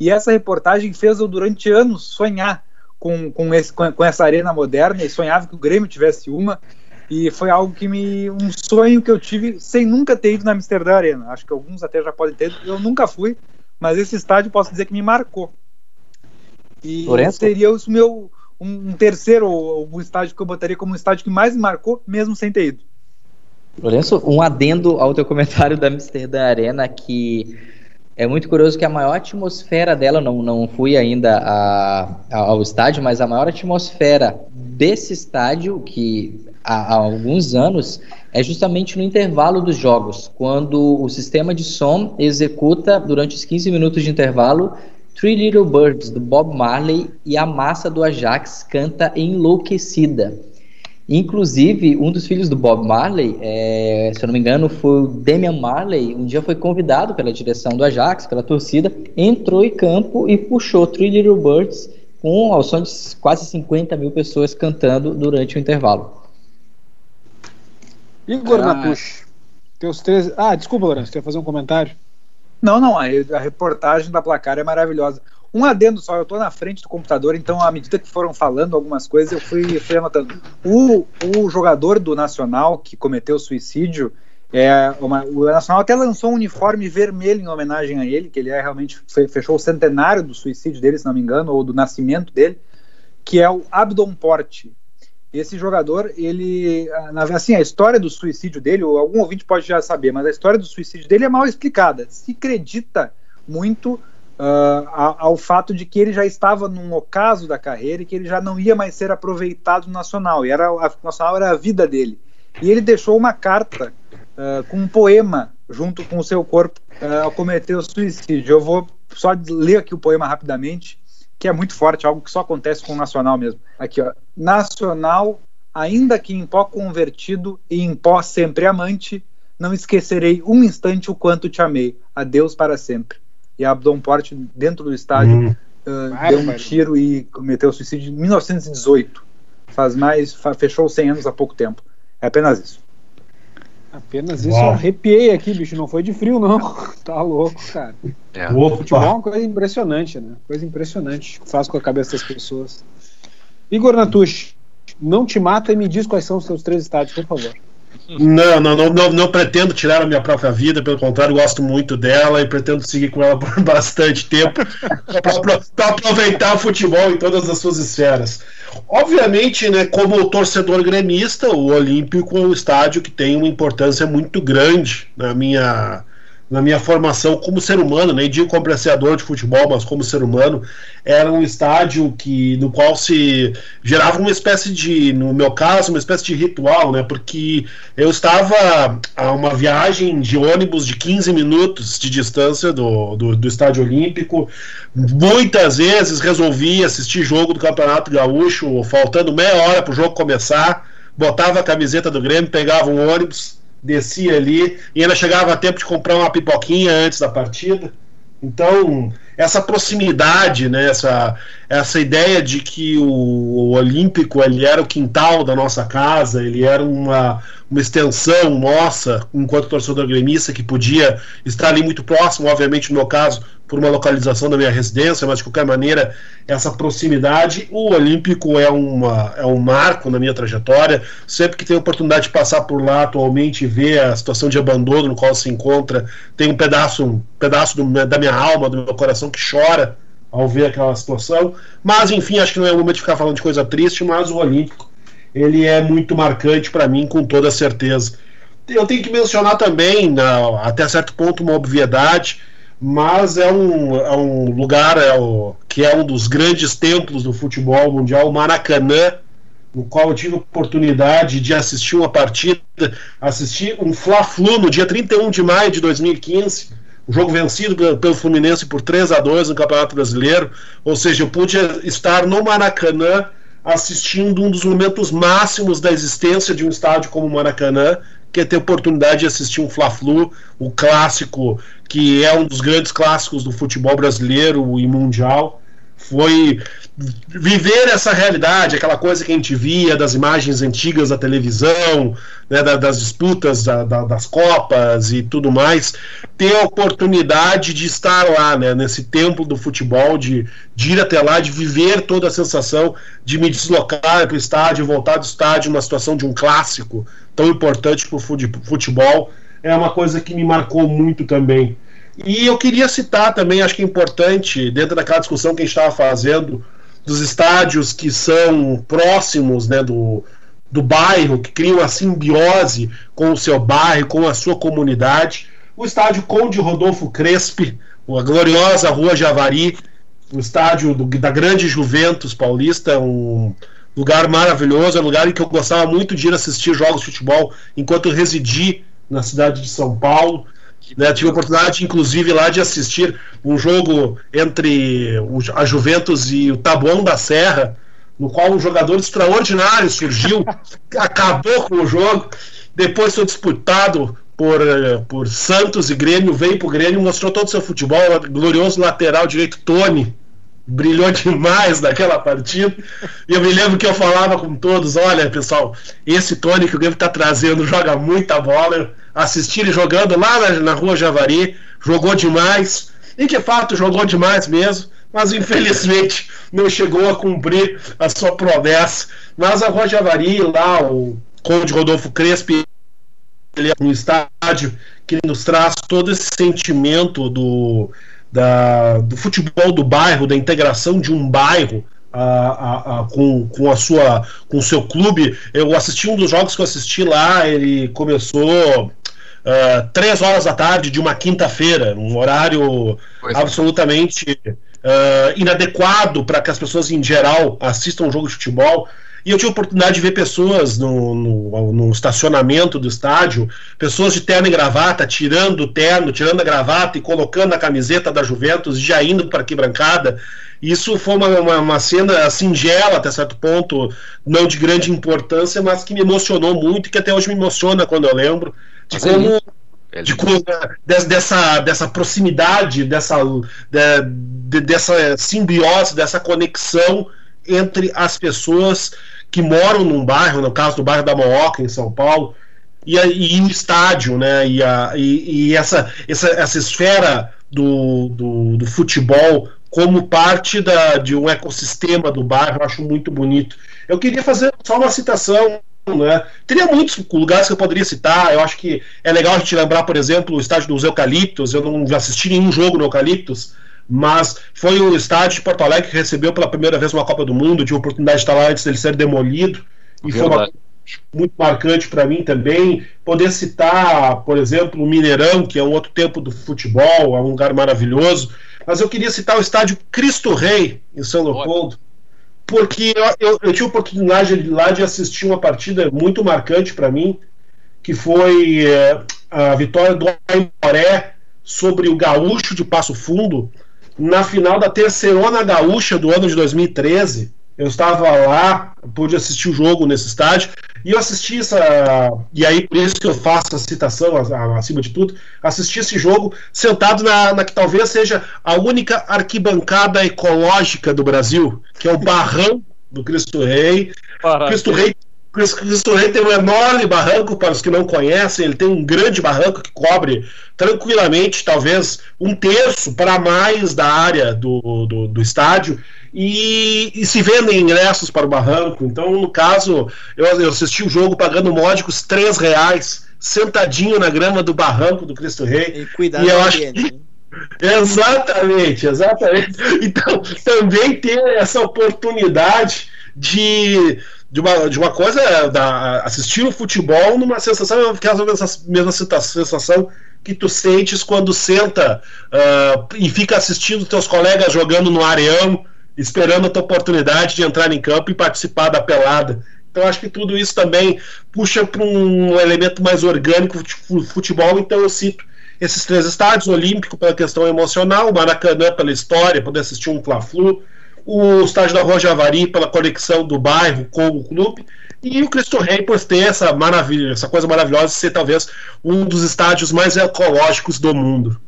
E essa reportagem fez eu durante anos sonhar com, com, esse, com, com essa arena moderna e sonhava que o Grêmio tivesse uma. E foi algo que me. um sonho que eu tive sem nunca ter ido na Amsterdã Arena. Acho que alguns até já podem ter. Eu nunca fui, mas esse estádio posso dizer que me marcou. E Lourenço? seria o meu, um, um terceiro o estádio que eu botaria como um estádio que mais marcou, mesmo sem ter ido. Lourenço, um adendo ao teu comentário da Amsterdã Arena, que é muito curioso que a maior atmosfera dela, não, não fui ainda a, a, ao estádio, mas a maior atmosfera desse estádio, que há, há, alguns anos, é justamente no intervalo dos jogos, quando o sistema de som executa, durante os 15 minutos de intervalo, Three Little Birds, do Bob Marley, e a massa do Ajax canta Enlouquecida. Inclusive, um dos filhos do Bob Marley, é, se eu não me engano, foi o Damian Marley, um dia foi convidado pela direção do Ajax, pela torcida, entrou em campo e puxou Three Little Birds com ao som de quase 50 mil pessoas cantando durante o intervalo. Igor ah. Natush, teus três. Ah, desculpa, Lourenço, você ia fazer um comentário? Não, não, a, a reportagem da placar é maravilhosa. Um adendo só, eu estou na frente do computador, então à medida que foram falando algumas coisas, eu fui, fui anotando. O, o jogador do Nacional que cometeu suicídio, é uma, o Nacional até lançou um uniforme vermelho em homenagem a ele, que ele é realmente fechou o centenário do suicídio dele, se não me engano, ou do nascimento dele, que é o Abdon Porte. Esse jogador, ele, assim, a história do suicídio dele, algum ouvinte pode já saber, mas a história do suicídio dele é mal explicada. Se acredita muito uh, ao fato de que ele já estava num ocaso da carreira e que ele já não ia mais ser aproveitado no Nacional, e era, a Nacional era a vida dele. E ele deixou uma carta uh, com um poema junto com o seu corpo uh, ao cometer o suicídio. Eu vou só ler aqui o poema rapidamente, que é muito forte, algo que só acontece com o Nacional mesmo. Aqui, ó. Nacional, ainda que em pó convertido e em pó sempre amante, não esquecerei um instante o quanto te amei. Adeus para sempre e Abdon Porte, dentro do estádio, hum. uh, deu um tiro e cometeu suicídio em 1918. Faz mais, fechou 100 anos há pouco tempo. É apenas isso. Apenas isso, Uau. eu arrepiei aqui, bicho. Não foi de frio, não. Tá louco, cara. É. O futebol é uma coisa impressionante, né? Coisa impressionante que faz com a cabeça das pessoas. Igor Natush, não te mata e me diz quais são os seus três estádios, por favor. Não, não, não, não, não pretendo tirar a minha própria vida, pelo contrário, gosto muito dela e pretendo seguir com ela por bastante tempo para aproveitar o futebol em todas as suas esferas. Obviamente, né, como torcedor gremista, o Olímpico é um estádio que tem uma importância muito grande na minha na minha formação como ser humano, nem digo como apreciador de futebol, mas como ser humano, era um estádio que no qual se gerava uma espécie de, no meu caso, uma espécie de ritual, né? Porque eu estava a uma viagem de ônibus de 15 minutos de distância do, do, do estádio olímpico. Muitas vezes resolvi assistir jogo do Campeonato Gaúcho, faltando meia hora para o jogo começar, botava a camiseta do Grêmio, pegava um ônibus descia ali e ainda chegava a tempo de comprar uma pipoquinha antes da partida. Então, essa proximidade, né, essa, essa ideia de que o, o, Olímpico ele era o quintal da nossa casa, ele era uma, uma extensão nossa, enquanto torcedor gremista, que podia estar ali muito próximo, obviamente, no meu caso, por uma localização da minha residência, mas de qualquer maneira, essa proximidade. O Olímpico é, uma, é um marco na minha trajetória. Sempre que tenho oportunidade de passar por lá atualmente e ver a situação de abandono no qual se encontra, tem um pedaço, um pedaço do, da minha alma, do meu coração que chora ao ver aquela situação. Mas, enfim, acho que não é o momento de ficar falando de coisa triste, mas o Olímpico ele é muito marcante para mim, com toda certeza. Eu tenho que mencionar também, até certo ponto, uma obviedade mas é um, é um lugar é o, que é um dos grandes templos do futebol mundial, o Maracanã, no qual eu tive oportunidade de assistir uma partida, assistir um Fla-Flu no dia 31 de maio de 2015, um jogo vencido pelo Fluminense por 3 a 2 no Campeonato Brasileiro, ou seja, eu pude estar no Maracanã assistindo um dos momentos máximos da existência de um estádio como o Maracanã, que é ter oportunidade de assistir um Fla-Flu, o clássico, que é um dos grandes clássicos do futebol brasileiro e mundial. Foi viver essa realidade, aquela coisa que a gente via das imagens antigas da televisão, né, da, das disputas da, da, das Copas e tudo mais, ter a oportunidade de estar lá, né, nesse templo do futebol, de, de ir até lá, de viver toda a sensação de me deslocar para o estádio, voltar do estádio numa situação de um clássico tão importante para o futebol, é uma coisa que me marcou muito também. E eu queria citar também, acho que é importante, dentro daquela discussão que a gente estava fazendo, dos estádios que são próximos né, do, do bairro, que criam uma simbiose com o seu bairro, com a sua comunidade. O estádio Conde Rodolfo Crespi, a gloriosa Rua Javari, o estádio do, da grande Juventus paulista, um lugar maravilhoso, é um lugar em que eu gostava muito de ir assistir jogos de futebol enquanto residi na cidade de São Paulo. Né, tive a oportunidade, inclusive, lá de assistir um jogo entre a Juventus e o Taboão da Serra, no qual um jogador extraordinário surgiu, acabou com o jogo, depois foi disputado por, eh, por Santos e Grêmio, veio pro Grêmio, mostrou todo o seu futebol, glorioso lateral direito Tony, brilhou demais naquela partida. E eu me lembro que eu falava com todos: olha, pessoal, esse Tony que o Grêmio está trazendo joga muita bola. Eu assisti ele jogando lá na, na rua Javari, jogou demais. E de fato jogou demais mesmo, mas infelizmente não chegou a cumprir a sua promessa. Mas a Rua Javari, lá, o Conde Rodolfo Crespi, ele é um estádio que nos traz todo esse sentimento do, da, do futebol do bairro, da integração de um bairro a, a, a, com, com a sua com o seu clube. Eu assisti um dos jogos que eu assisti lá, ele começou uh, três horas da tarde de uma quinta-feira, um horário pois é. absolutamente uh, inadequado para que as pessoas em geral assistam um jogo de futebol. E eu tive a oportunidade de ver pessoas no, no, no, estacionamento do estádio, pessoas de terno e gravata, tirando o terno, tirando a gravata e colocando a camiseta da Juventus e já indo para a arquibancada. Isso foi uma, uma, uma, cena singela até certo ponto, não de grande importância, mas que me emocionou muito e que até hoje me emociona quando eu lembro de mas como. É de, dessa, dessa proximidade, dessa, de, dessa simbiose, dessa conexão entre as pessoas que moram num bairro, no caso do bairro da Mooca, em São Paulo, e, e o estádio, né? E, a, e, e essa, essa, essa esfera do, do, do, futebol como parte da, de um ecossistema do bairro, eu acho muito bonito. Eu queria fazer só uma citação. Né? Teria muitos lugares que eu poderia citar. Eu acho que é legal a gente lembrar, por exemplo, o estádio dos Eucaliptos. Eu não assisti nenhum jogo no Eucaliptos, mas foi o estádio de Porto Alegre que recebeu pela primeira vez uma Copa do Mundo, tive a oportunidade de estar lá antes dele ser demolido, e Verdade. foi uma muito marcante para mim também. Poder citar, por exemplo, o Mineirão, que é um outro tempo do futebol, é um lugar maravilhoso, mas eu queria citar o estádio Cristo Rei, em São Leopoldo, porque eu, eu, eu tive a oportunidade de, lá de assistir uma partida muito marcante para mim, que foi é, a vitória do Aimoré sobre o Gaúcho de Passo Fundo, na final da Terceirona Gaúcha do ano de 2013. Eu estava lá, pude assistir o jogo nesse estádio, e eu assisti essa. E aí, por isso que eu faço a citação, acima de tudo, assisti esse jogo sentado na, na que talvez seja a única arquibancada ecológica do Brasil, que é o Barrão do Cristo Rei. Cristo Rei Cristo Rei tem um enorme barranco, para os que não conhecem, ele tem um grande barranco que cobre tranquilamente, talvez um terço para mais da área do, do, do estádio, e, e, se vendem ingressos para o barranco. Então, no caso, eu, eu assisti o jogo pagando módicos três reais, sentadinho na grama do barranco do Cristo Rei. E cuidado e eu acho que... Exatamente, exatamente. Então, também ter essa oportunidade de de uma, de uma coisa da assistir o futebol numa sensação aquela mesma sensação que tu sentes quando senta uh, e fica assistindo teus colegas jogando no areão esperando a tua oportunidade de entrar em campo e participar da pelada. Então acho que tudo isso também puxa para um elemento mais orgânico futebol. Então eu cito esses três estádios Olímpico pela questão emocional Maracanã pela história poder assistir um Fla-Flu o estádio da Rua Javari pela conexão do bairro com o clube e o Cristo Rei por ter essa maravilha, essa coisa maravilhosa de ser talvez um dos estádios mais ecológicos do mundo.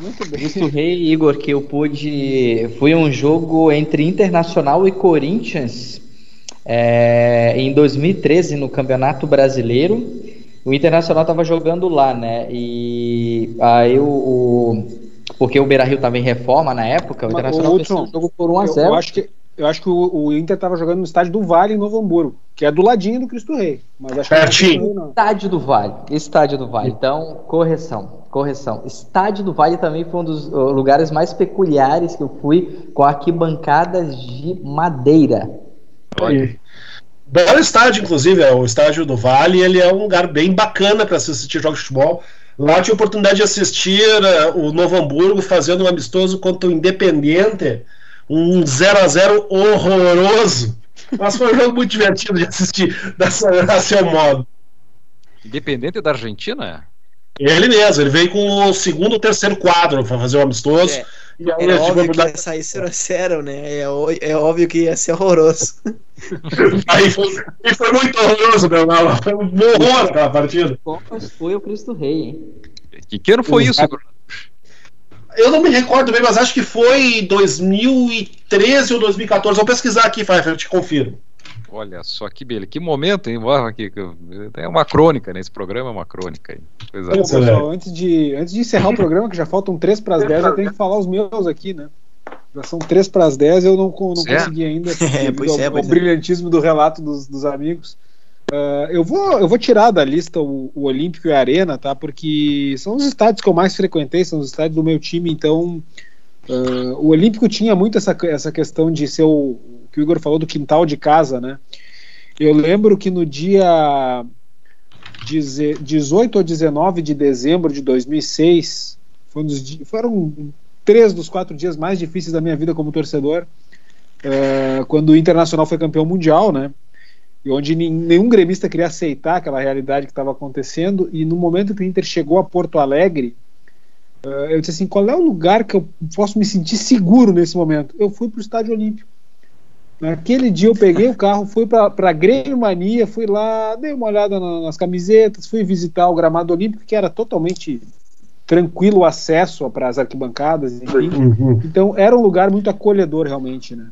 Muito bem. Cristo Rei, Igor, que eu pude. Foi um jogo entre Internacional e Corinthians é, em 2013 no Campeonato Brasileiro. O Internacional estava jogando lá, né? E aí o, o porque o Beira Rio estava em reforma na época, o Mas, Internacional o jogo por 1x0. Eu, eu, acho que, eu acho que o, o Inter estava jogando no estádio do Vale, em Novo Hamburgo, que é do ladinho do Cristo Rei. Mas acho Pertinho. Que estádio do Vale. Estádio do Vale. Então, correção. Correção. Estádio do Vale também foi um dos lugares mais peculiares que eu fui, com arquibancadas de madeira. Olha. Belo estádio, inclusive, é o estádio do Vale, ele é um lugar bem bacana para assistir jogos de futebol. Lá tive a oportunidade de assistir uh, o Novo Hamburgo fazendo um amistoso contra o Independiente, um 0 a 0 horroroso. Mas foi um jogo muito divertido de assistir dessa, a seu modo. Independente da Argentina? Ele mesmo, ele veio com o segundo ou terceiro quadro para fazer o amistoso. É. E aí, Era tipo, óbvio que ia sair 0x0, né? É, é óbvio que ia ser horroroso. aí foi, e foi muito horroroso, Bernal. Foi um horror aquela partida. Copas foi o Cristo Rei, hein? Que que ano foi isso, Exato. Bruno? Eu não me recordo bem, mas acho que foi 2013 ou 2014. Vou pesquisar aqui, Pfeiffer, eu te confiro. Olha só que beleza, que momento, hein? Que- É uma crônica, né? Esse programa é uma crônica. Hein? Coisa. Isso, pessoal, antes de, antes de encerrar o programa, que já faltam 3 para as 10, eu tenho que falar os meus aqui, né? Já são 3 para as 10, eu não, não consegui ainda, É, pois é, ao pois é. brilhantismo do relato dos, dos amigos. Ah, eu, vou, eu vou tirar da lista o, o Olímpico e a Arena, tá? Porque são os estádios que eu mais frequentei, são os estádios do meu time, então. ah, o Olímpico tinha muito essa, essa questão de ser o, o que o Igor falou do quintal de casa, né? Eu lembro que no dia deze- 18 ou 19 de dezembro de 2006, foi um dos foram três dos quatro dias mais difíceis da minha vida como torcedor, eh, quando o Internacional foi campeão mundial, né? E onde nenhum gremista queria aceitar aquela realidade que estava acontecendo. E no momento que o Inter chegou a Porto Alegre, eh, eu disse assim: qual é o lugar que eu posso me sentir seguro nesse momento? Eu fui para o Estádio Olímpico. Naquele dia eu peguei o carro, fui para a Grêmio Mania, fui lá, dei uma olhada na- nas camisetas, fui visitar o gramado olímpico, que era totalmente tranquilo o acesso para as arquibancadas, enfim. Então era um lugar muito acolhedor realmente, né?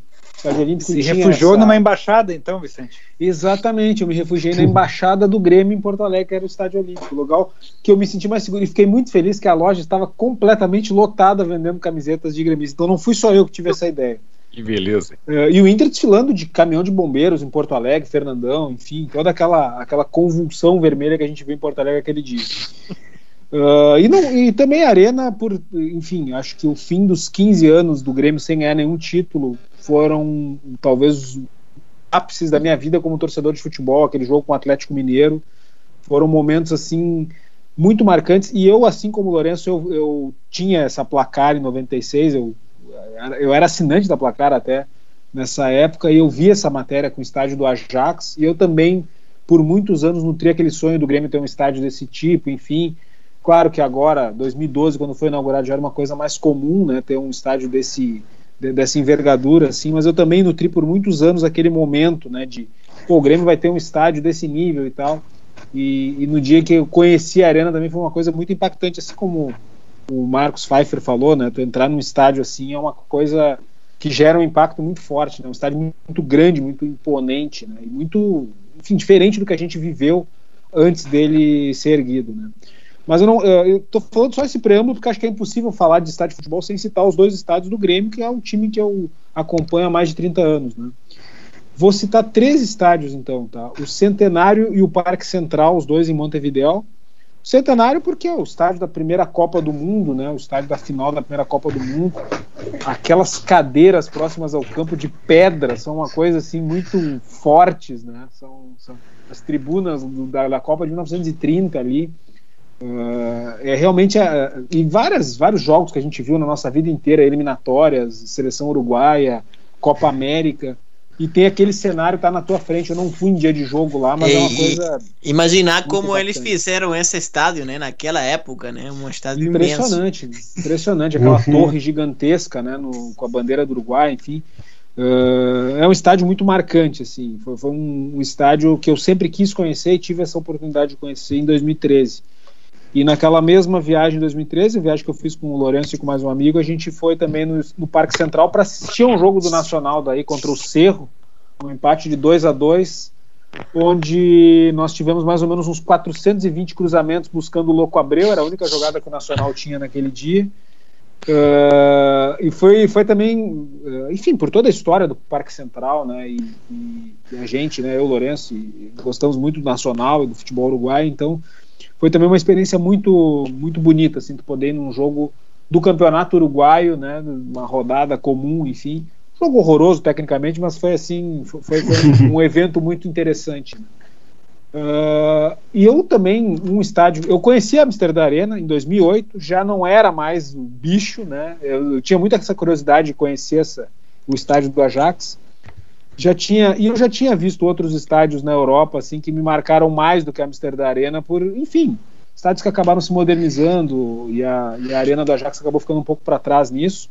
Se tinha refugiou essa- numa embaixada, então, Vicente. Exatamente, eu me refugiei na embaixada do Grêmio em Porto Alegre, que era o Estádio Olímpico, lugar que eu me senti mais seguro e fiquei muito feliz que a loja estava completamente lotada vendendo camisetas de gremista. Então não fui só eu que tive essa ideia. Que beleza. Eh, e o Inter desfilando de caminhão de bombeiros em Porto Alegre, Fernandão, enfim, toda aquela, aquela convulsão vermelha que a gente viu em Porto Alegre aquele dia. Ah, e, não, e também a Arena, por, enfim, acho que o fim dos 15 anos do Grêmio sem ganhar nenhum título foram talvez os ápices da minha vida como torcedor de futebol, aquele jogo com o Atlético Mineiro. Foram momentos assim muito marcantes. E eu, assim como o Lourenço, eu, eu tinha essa placar em 96, eu, eu era assinante da placar até nessa época, e eu vi essa matéria com o estádio do Ajax, e eu também, por muitos anos, nutri aquele sonho do Grêmio ter um estádio desse tipo, enfim. Claro que agora, 2012, quando foi inaugurado, já era uma coisa mais comum, né, ter um estádio desse, de- dessa envergadura, assim, mas eu também nutri por muitos anos aquele momento, né, de, pô, o Grêmio vai ter um estádio desse nível e tal, e, e no dia que eu conheci a Arena também foi uma coisa muito impactante, assim como o Marcos Pfeiffer falou, né, tu entrar num estádio assim é uma coisa que gera um impacto muito forte, né, um estádio muito grande, muito imponente, né, e muito, enfim, diferente do que a gente viveu antes dele ser erguido, né. Mas eu não, eu eu tô falando só esse preâmbulo porque acho que é impossível falar de estádio de futebol sem citar os dois estádios do Grêmio, que é um time que eu acompanho há mais de 30 anos, né. Vou citar três estádios então, tá? O Centenário e o Parque Central, os dois em Montevidéu. Centenário porque é o estádio da primeira Copa do Mundo, né? O estádio da final da primeira Copa do Mundo. Aquelas cadeiras próximas ao campo de pedra são uma coisa assim muito fortes, né? São, são as tribunas do- da, da Copa de 1930 ali. Ah, é realmente a, e várias, vários jogos que a gente viu na nossa vida inteira, eliminatórias, seleção uruguaia, Copa América, e tem aquele cenário que tá na tua frente. Eu não fui em dia de jogo lá, mas é uma E- coisa Imaginar como eles impactante. fizeram esse estádio, né? Naquela época, né? Um estádio imenso. impressionante, impressionante, aquela Uhum. torre gigantesca, né, no- com a bandeira do Uruguai, enfim. Ah, é um estádio muito marcante, assim. Foi, foi um, um estádio que eu sempre quis conhecer e tive essa oportunidade de conhecer em 2013. E naquela mesma viagem em 2013, a viagem que eu fiz com o Lourenço e com mais um amigo, a gente foi também no, no Parque Central para assistir um jogo do Nacional daí contra o Cerro, um empate de 2 a 2 onde nós tivemos mais ou menos uns 420 cruzamentos buscando o Louco Abreu, era a única jogada que o Nacional tinha naquele dia. Ah, e foi, foi também, ah, enfim, por toda a história do Parque Central, né? E, e- a gente, né? Eu, Lourenço, gostamos muito do Nacional e do futebol uruguaio, então foi também uma experiência muito, muito bonita, assim, tu poder ir num jogo do campeonato uruguaio, né? Uma rodada comum, enfim. Jogo horroroso tecnicamente, mas foi assim, foi, foi um evento muito interessante. Ah, e eu também, um estádio, eu conheci a Amsterdã Arena em 2008, já não era mais o bicho, né? Eu, eu tinha muita essa curiosidade de conhecer essa, o estádio do Ajax. Já tinha, e eu já tinha visto outros estádios na Europa assim que me marcaram mais do que a Amsterdã Arena por, enfim, estádios que acabaram se modernizando e a, e a Arena do Ajax acabou ficando um pouco para trás nisso.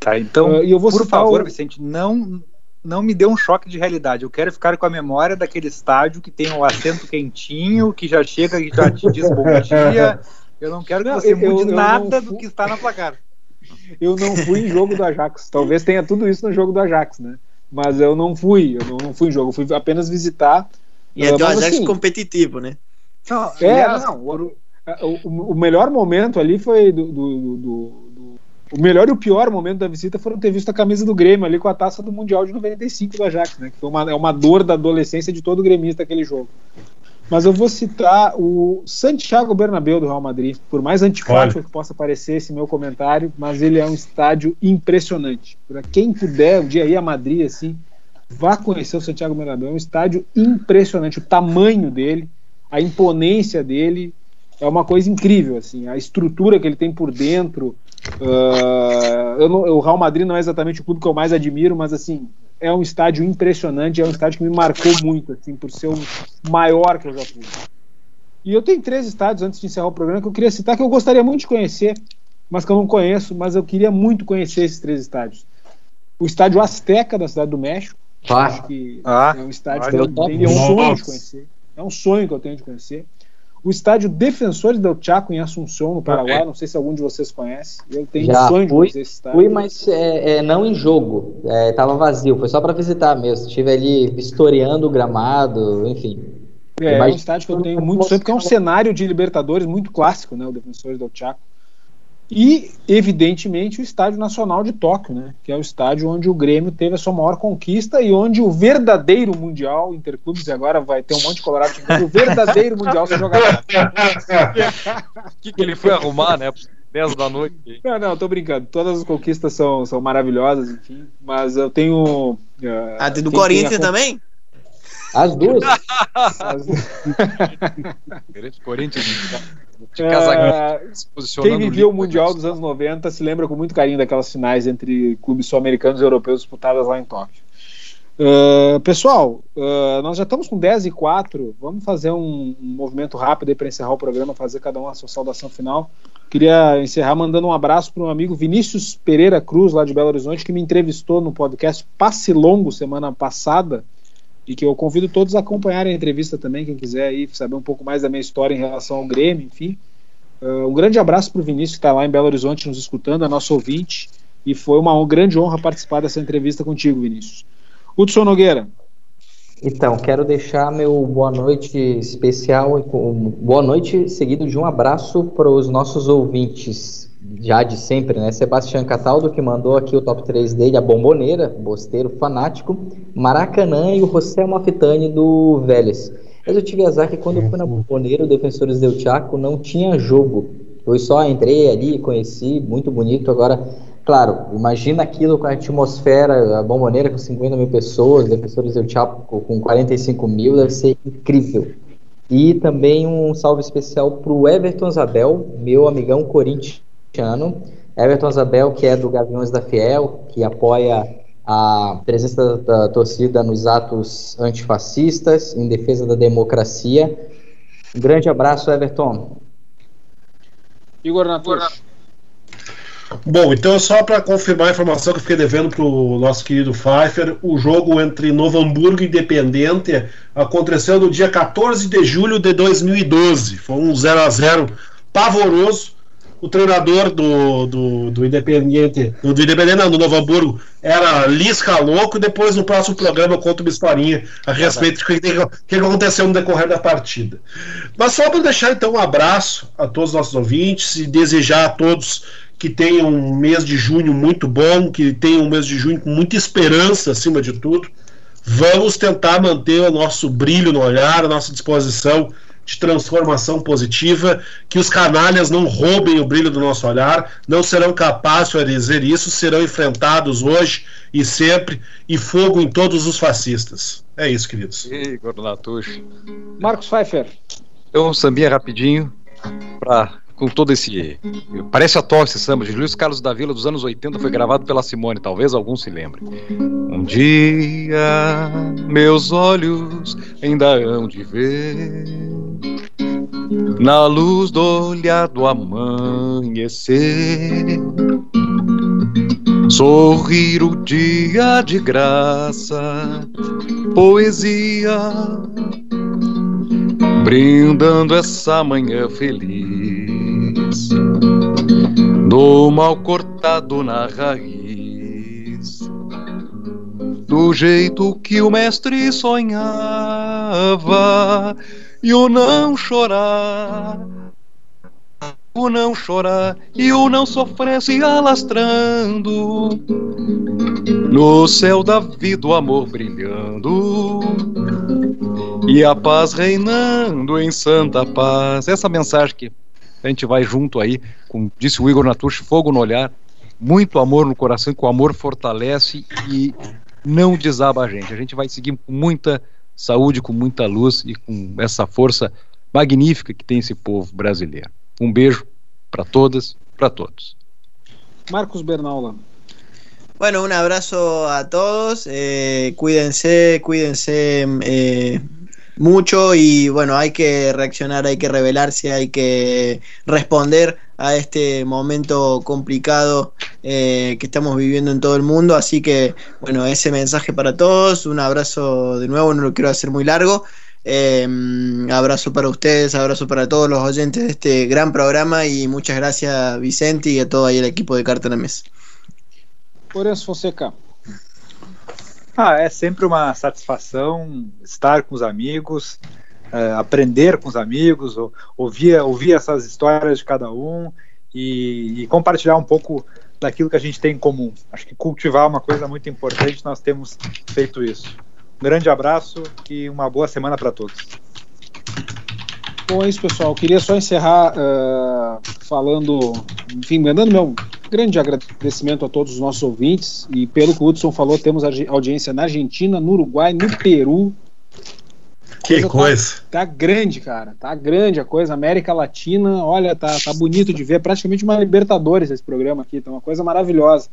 Tá, então, Uh, e eu vou por favor, o- Vicente, não, não me dê um choque de realidade. Eu quero ficar com a memória daquele estádio que tem o assento quentinho, que já chega e já te diz bom dia. Eu não quero que você eu- mude eu nada do que está na placar. Eu não fui em jogo do Ajax. Talvez tenha tudo isso no jogo do Ajax, né? Mas eu não fui, eu não, não fui em jogo, eu fui apenas visitar. E é Uh, do mas, Ajax assim, competitivo, né? Não, É, não. O, o- o melhor momento ali foi do, do- do- do- do- O melhor e o pior momento da visita foram ter visto a camisa do Grêmio ali com a taça do Mundial de 95 do Ajax, né? Que foi uma, é uma dor da adolescência de todo gremista aquele jogo. Mas eu vou citar o Santiago Bernabéu do Real Madrid. Por mais antipático que possa parecer esse meu comentário, mas ele é um estádio impressionante. Para quem puder um dia ir a Madrid assim, vá conhecer o Santiago Bernabéu. É um estádio impressionante. O tamanho dele, a imponência dele é uma coisa incrível. assim A estrutura que ele tem por dentro. eu não- o Real Madrid não é exatamente o clube que eu mais admiro, mas assim é um estádio impressionante. É um estádio que me marcou muito, assim, por ser o maior que eu já fui. E eu tenho três estádios antes de encerrar o programa que eu queria citar que eu gostaria muito de conhecer, mas que eu não conheço, mas eu queria muito conhecer esses três estádios. O estádio Azteca da cidade do México, Pá, acho que Ah, é um estádio olha, que eu eu topo. tenho é um sonho de conhecer. É um sonho que eu tenho de conhecer. O estádio Defensores del Chaco em Assunção, no Paraguai, não sei se algum de vocês conhece. Eu tenho Já sonho de fui, conhecer esse estádio. Fui, mas é, é, não em jogo. É, tava vazio, foi só pra visitar mesmo. Estive ali vistoriando o gramado, enfim. É, é um estádio que eu tenho muito sonho, porque é um cenário de Libertadores muito clássico, né? O Defensores del Chaco. E, evidentemente, o Estádio Nacional de Tóquio, né? Que é o estádio onde o Grêmio teve a sua maior conquista e onde o verdadeiro Mundial Interclubes, e agora vai ter um monte de Colorado, o verdadeiro Mundial se jogará. O que, que ele foi arrumar, né? 10 da noite. Não, não, tô brincando. Todas as conquistas são, são maravilhosas, enfim. Mas eu tenho. eh, A do Corinthians a- também? As duas? as- Corinthians de casaco Eh, se posicionando. Quem viveu o Mundial dos anos 90 se lembra com muito carinho daquelas finais entre clubes sul-americanos e europeus disputadas lá em Tóquio. Uh, pessoal, uh, nós já estamos com 10 e 4. Vamos fazer um, um movimento rápido para encerrar o programa, fazer cada um a sua saudação final. Queria encerrar mandando um abraço para um amigo Vinícius Pereira Cruz, lá de Belo Horizonte, que me entrevistou no podcast Passe Longo semana passada e que eu convido todos a acompanharem a entrevista também, quem quiser aí saber um pouco mais da minha história em relação ao Grêmio, enfim. Uh, um grande abraço para o Vinícius, que está lá em Belo Horizonte nos escutando, é nosso ouvinte, e foi uma grande honra participar dessa entrevista contigo, Vinícius. Hudson Nogueira. Então, quero deixar meu boa noite especial, boa noite seguido de um abraço para os nossos ouvintes, já de sempre, né? Sebastião Cataldo, que mandou aqui o top 3 dele, a Bomboneira, bosteiro fanático, Maracanã e o José Mafitani do Vélez. Mas eu tive azar que quando eu fui na Bomboneira, o Defensores del Chaco não tinha jogo. Eu só entrei ali, conheci, muito bonito. Agora, claro, imagina aquilo com a atmosfera, a bomboneira com 50 mil pessoas, defensores do Chapo com 45 mil, deve ser incrível. E também um salve especial para o Everton Zabel, meu amigão corintiano. Everton Zabel, que é do Gaviões da Fiel, que apoia a presença da, da torcida nos atos antifascistas, em defesa da democracia. Um grande abraço, Everton. Igor Natush. Bom, então só para confirmar a informação que eu fiquei devendo para o nosso querido Pfeiffer, o jogo entre Novo Hamburgo e Independente aconteceu no dia 14 de julho de 2012. Foi um 0 a 0 pavoroso. O treinador do, do, do Independiente, do, do Independente, não, do Novo Hamburgo, era Lisca Louco. E depois, no próximo programa, eu conto uma historinha a respeito do que, que aconteceu no decorrer da partida. Mas só para deixar então um abraço a todos os nossos ouvintes e desejar a todos que tenham um mês de junho muito bom, que tenham um mês de junho com muita esperança acima de tudo. Vamos tentar manter o nosso brilho no olhar, a nossa disposição de transformação positiva, que os canalhas não roubem o brilho do nosso olhar, não serão capazes de fazer isso, serão enfrentados hoje e sempre, e fogo em todos os fascistas. É isso, queridos. Igor Natush. Marcos Pfeiffer. Então, um sambinha rapidinho, pra, com todo esse. Parece atual esse samba de Luiz Carlos da Vila dos anos 80, foi gravado pela Simone, talvez alguns se lembrem. Um dia meus olhos ainda hão de ver na luz do olhar do amanhecer. Sorrir o dia de graça, poesia, brindando essa manhã feliz, do mal cortado na raiz, do jeito que o mestre sonhava, e o não chorar o não chorar e o não sofrer se alastrando. No céu da vida o amor brilhando e a paz reinando em santa paz. Essa mensagem que a gente vai junto aí, com, disse o Igor Natush, fogo no olhar, muito amor no coração, que o amor fortalece e não desaba a gente. A gente vai seguir com muita saúde, com muita luz e com essa força magnífica que tem esse povo brasileiro. Um beijo para todas, para todos. Marcos Bernaula. Bueno, un abrazo a todos. Eh, cuídense, cuídense eh, mucho y bueno, hay que reaccionar, hay que rebelarse, hay que responder a este momento complicado eh, que estamos viviendo en todo el mundo. Así que bueno, ese mensaje para todos. Un abrazo de nuevo, no lo quiero hacer muy largo. Eh, abrazo para ustedes, abrazo para todos los oyentes de este gran programa y muchas gracias Vicente y a todo ahí el equipo de Carta na Mesa. Lourenço Fonseca. Ah, é sempre uma satisfação estar com os amigos, é, aprender com os amigos, ou, ouvir, ouvir essas histórias de cada um e, e, compartilhar um pouco daquilo que a gente tem em comum. Acho que cultivar é uma coisa muito importante, nós temos feito isso. Um grande abraço e uma boa semana para todos. Bom, é isso, pessoal. Eu queria só encerrar uh, falando, enfim, mandando meu grande agradecimento a todos os nossos ouvintes. E pelo que o Hudson falou, temos audiência na Argentina, no Uruguai, no Peru. Que coisa! coisa. Tá, tá, grande, cara. Tá grande a coisa. América Latina, olha, tá, tá bonito de ver. Praticamente uma Libertadores esse programa aqui. Tá uma coisa maravilhosa.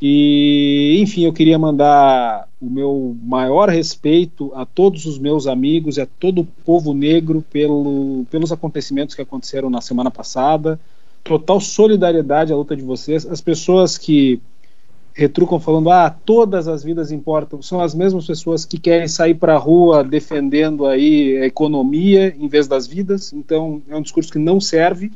E, enfim, eu queria mandar o meu maior respeito a todos os meus amigos e a todo o povo negro pelo, pelos acontecimentos que aconteceram na semana passada. Total solidariedade à luta de vocês. As pessoas que retrucam falando ah todas as vidas importam. São as mesmas pessoas que querem sair para a rua defendendo aí a economia em vez das vidas. Então é um discurso que não serve.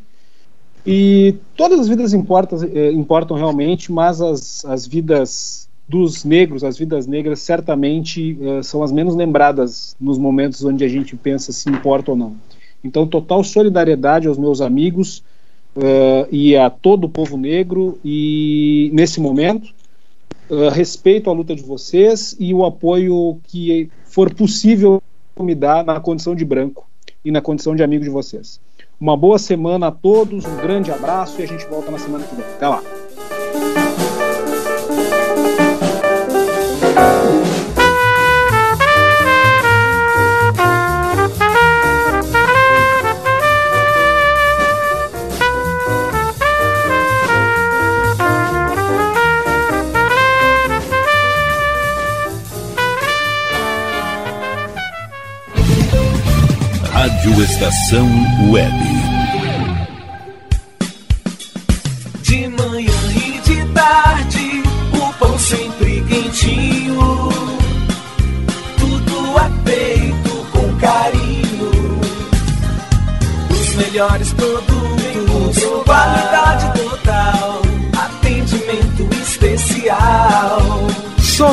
E todas as vidas importam, eh, importam realmente, mas as, as vidas dos negros, as vidas negras, certamente eh, são as menos lembradas nos momentos onde a gente pensa se importa ou não. Então, total solidariedade aos meus amigos uh, e a todo o povo negro, e nesse momento, uh, respeito à luta de vocês e o apoio que for possível me dar na condição de branco e na condição de amigo de vocês. Uma boa semana a todos, um grande abraço e a gente volta na semana que vem. Até lá. Estação Web.